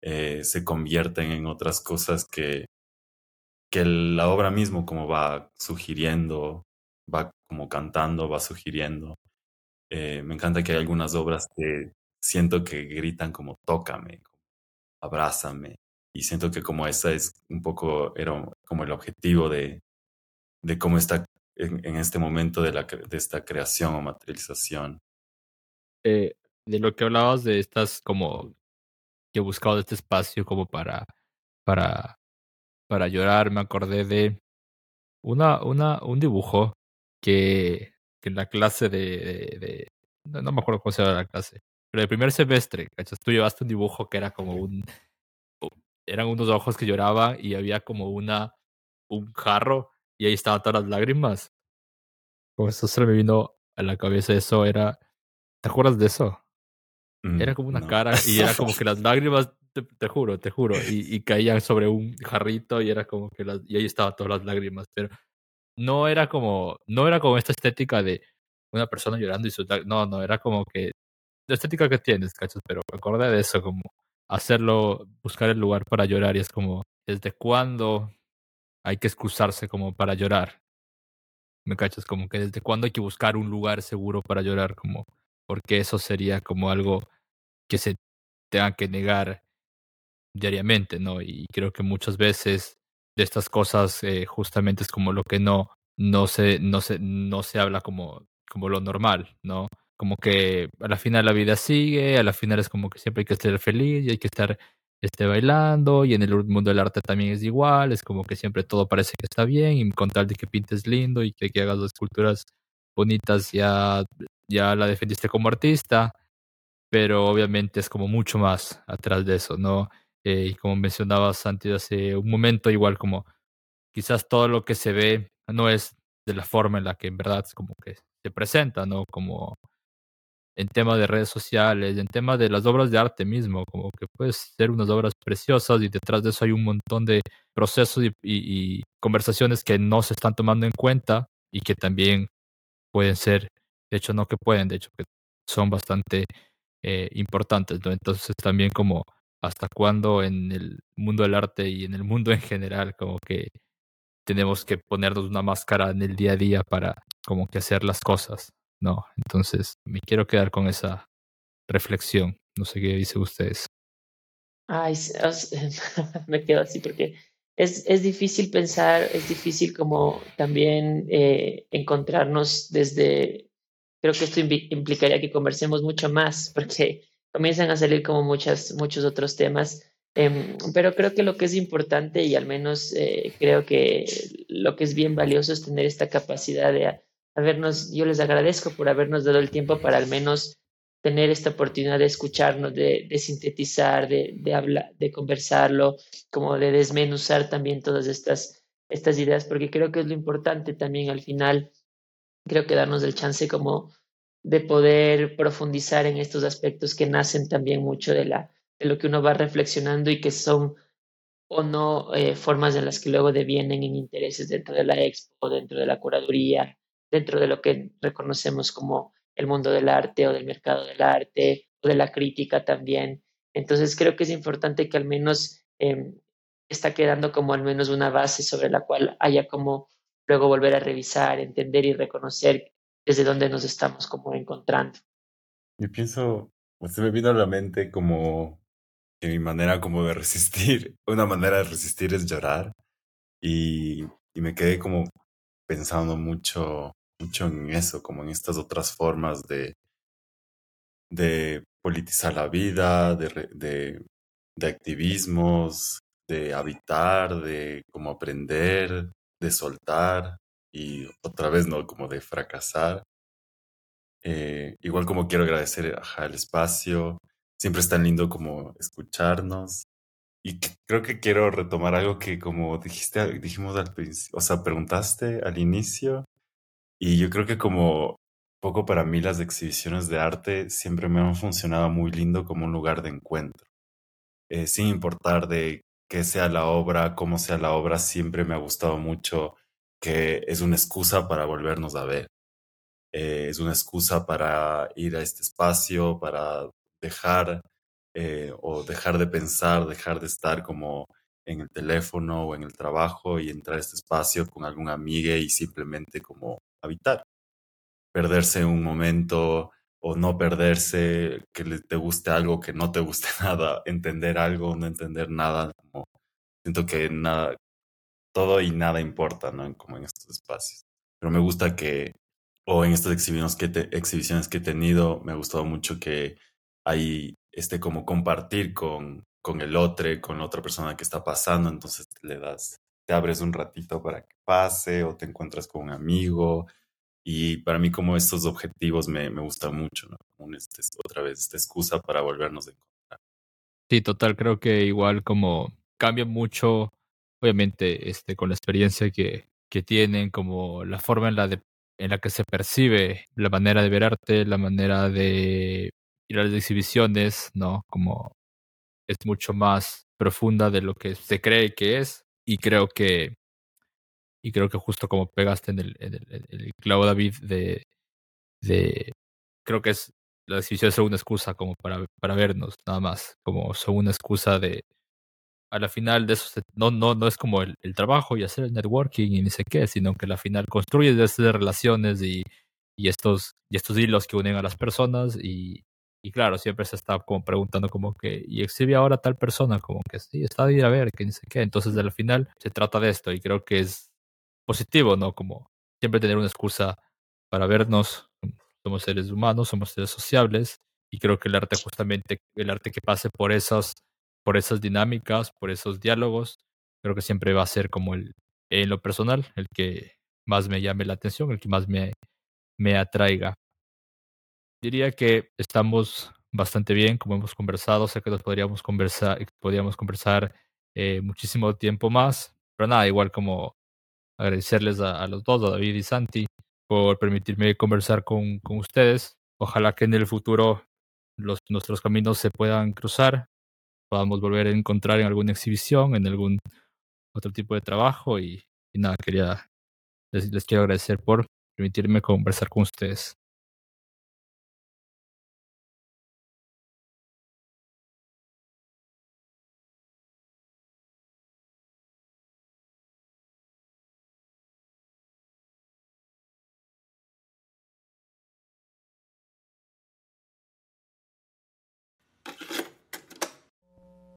eh, se convierten en otras cosas que que la obra mismo como va sugiriendo, va como cantando, va sugiriendo. Eh, me encanta que hay algunas obras que siento que gritan como tócame, abrázame. Y siento que como esa es un poco, era como el objetivo de, de cómo está en, este momento de, la, de esta creación o materialización. Eh, de lo que hablabas de estas como que he buscado este espacio como para, para, para llorar, me acordé de una, una, un dibujo que, en la clase de, de, no me acuerdo cómo se llama la clase, pero el primer semestre, ¿cachas? Tú llevaste un dibujo que era como un, eran unos ojos que lloraban y había como una, un jarro y ahí estaban todas las lágrimas. Como eso se me vino a la cabeza eso era... ¿Te acuerdas de eso? Era Mm, como una no. cara y era como que las (laughs) lágrimas, te, te juro, te juro, y, y caían sobre un jarrito y era como que las, y ahí estaban todas las lágrimas, pero no era como, no era como esta estética de una persona llorando y lágrimas, no, no, era como que la estética que tienes, cachas, pero acordé de eso, como hacerlo, buscar el lugar para llorar y es como, ¿desde cuándo hay que excusarse como para llorar? ¿Me cachas? Como que desde cuándo hay que buscar un lugar seguro para llorar, como, porque eso sería como algo que se tenga que negar diariamente, ¿no? Y creo que muchas veces de estas cosas eh, justamente es como lo que no, no se, no se, no se habla como, como lo normal, ¿no? Como que a la final la vida sigue, a la final es como que siempre hay que estar feliz y hay que estar este, bailando, y en el mundo del arte también es igual, es como que siempre todo parece que está bien, y con tal de que pintes lindo y que, que hagas las esculturas bonitas, ya, ya la defendiste como artista, pero obviamente es como mucho más atrás de eso, ¿no? Eh, y como mencionabas antes hace un momento, igual como quizás todo lo que se ve no es de la forma en la que en verdad es como que se presenta, ¿no? Como en tema de redes sociales, en tema de las obras de arte mismo, como que pueden ser unas obras preciosas y detrás de eso hay un montón de procesos y conversaciones que no se están tomando en cuenta y que también pueden ser, de hecho no que pueden, de hecho que son bastante eh, importantes, ¿no? Entonces también como hasta cuándo en el mundo del arte y en el mundo en general como que tenemos que ponernos una máscara en el día a día para como que hacer las cosas, ¿no? Entonces me quiero quedar con esa reflexión, no sé qué dicen ustedes. Ay, (laughs) me quedo así porque es, es difícil pensar, es difícil como también eh, encontrarnos desde, creo que esto implicaría que conversemos mucho más (laughs) porque comienzan a salir como muchas, muchos otros temas, eh, pero creo que lo que es importante y al menos eh, creo que lo que es bien valioso es tener esta capacidad de habernos, yo les agradezco por habernos dado el tiempo para al menos tener esta oportunidad de escucharnos, de, de sintetizar, de, de hablar, de conversarlo, como de desmenuzar también todas estas, estas ideas, porque creo que es lo importante también al final, creo que darnos el chance como de poder profundizar en estos aspectos que nacen también mucho de, la, de lo que uno va reflexionando y que son o no eh, formas en las que luego devienen en intereses dentro de la expo, dentro de la curaduría, dentro de lo que reconocemos como el mundo del arte o del mercado del arte o de la crítica también. Entonces creo que es importante que al menos eh, está quedando como al menos una base sobre la cual haya como luego volver a revisar, entender y reconocer desde dónde nos estamos como encontrando. Yo pienso, se me vino a la mente como que mi manera como de (laughs) resistir, una manera de resistir es llorar y, y me quedé como pensando mucho, mucho en eso, como en estas otras formas de, de politizar la vida, de, de, de activismos, de habitar, de como aprender, de soltar y otra vez, ¿no? Como de fracasar. Eh, igual como quiero agradecer ajá, el espacio, siempre es tan lindo como escucharnos. Y creo que quiero retomar algo que como dijiste, dijimos al principio, o sea, preguntaste al inicio, y yo creo que como poco para mí las exhibiciones de arte siempre me han funcionado muy lindo como un lugar de encuentro. Eh, sin importar de qué sea la obra, cómo sea la obra, siempre me ha gustado mucho que es una excusa para volvernos a ver. Eh, es una excusa para ir a este espacio, para dejar eh, o dejar de pensar, dejar de estar como en el teléfono o en el trabajo y entrar a este espacio con algún amigo y simplemente como habitar. Perderse un momento o no perderse, que te guste algo, que no te guste (laughs) nada, entender algo, no entender nada, como siento que nada, todo y nada importa, ¿no? Como en estos espacios. Pero me gusta que, o en estas exhibiciones que, te, exhibiciones que he tenido, me ha gustado mucho que hay este como compartir con, con el otro, con la otra persona que está pasando, entonces le das, te abres un ratito para que pase o te encuentras con un amigo. Y para mí como estos objetivos me, me gustan mucho, ¿no? Este, otra vez esta excusa para volvernos a encontrar. Sí, total, creo que igual como cambia mucho, obviamente, este, con la experiencia que, que tienen, como la forma en la de en la que se percibe la manera de ver arte, la manera de a las exhibiciones, ¿no? Como es mucho más profunda de lo que se cree que es y creo que y creo que justo como pegaste en el, en el, clavo David de, de creo que es la exhibición es una excusa como para, para vernos nada más como son una excusa de a la final de eso no, no, no es como el, el, trabajo y hacer el networking y ni sé qué, sino que a la final construyes esas relaciones y, y, estos, y estos hilos que unen a las personas y, y claro, siempre se está como preguntando como que, y exhibe ahora tal persona, como que sí, está de ir a ver, que ni sé qué. Entonces, al final se trata de esto y creo que es positivo, ¿no? Como siempre tener una excusa para vernos. Somos seres humanos, somos seres sociables y creo que el arte justamente, el arte que pase por esas por esas dinámicas, por esos diálogos, creo que siempre va a ser como el, en lo personal, el que más me llame la atención, el que más me, me atraiga. Diría que estamos bastante bien, como hemos conversado, sé que nos podríamos conversar, podríamos conversar eh, muchísimo tiempo más, pero nada, igual como agradecerles a, los dos, a David y Santi, por permitirme conversar con, con ustedes. Ojalá que en el futuro los, nuestros caminos se puedan cruzar podamos volver a encontrar en alguna exhibición, en algún otro tipo de trabajo y, nada, quería les quiero agradecer por permitirme conversar con ustedes.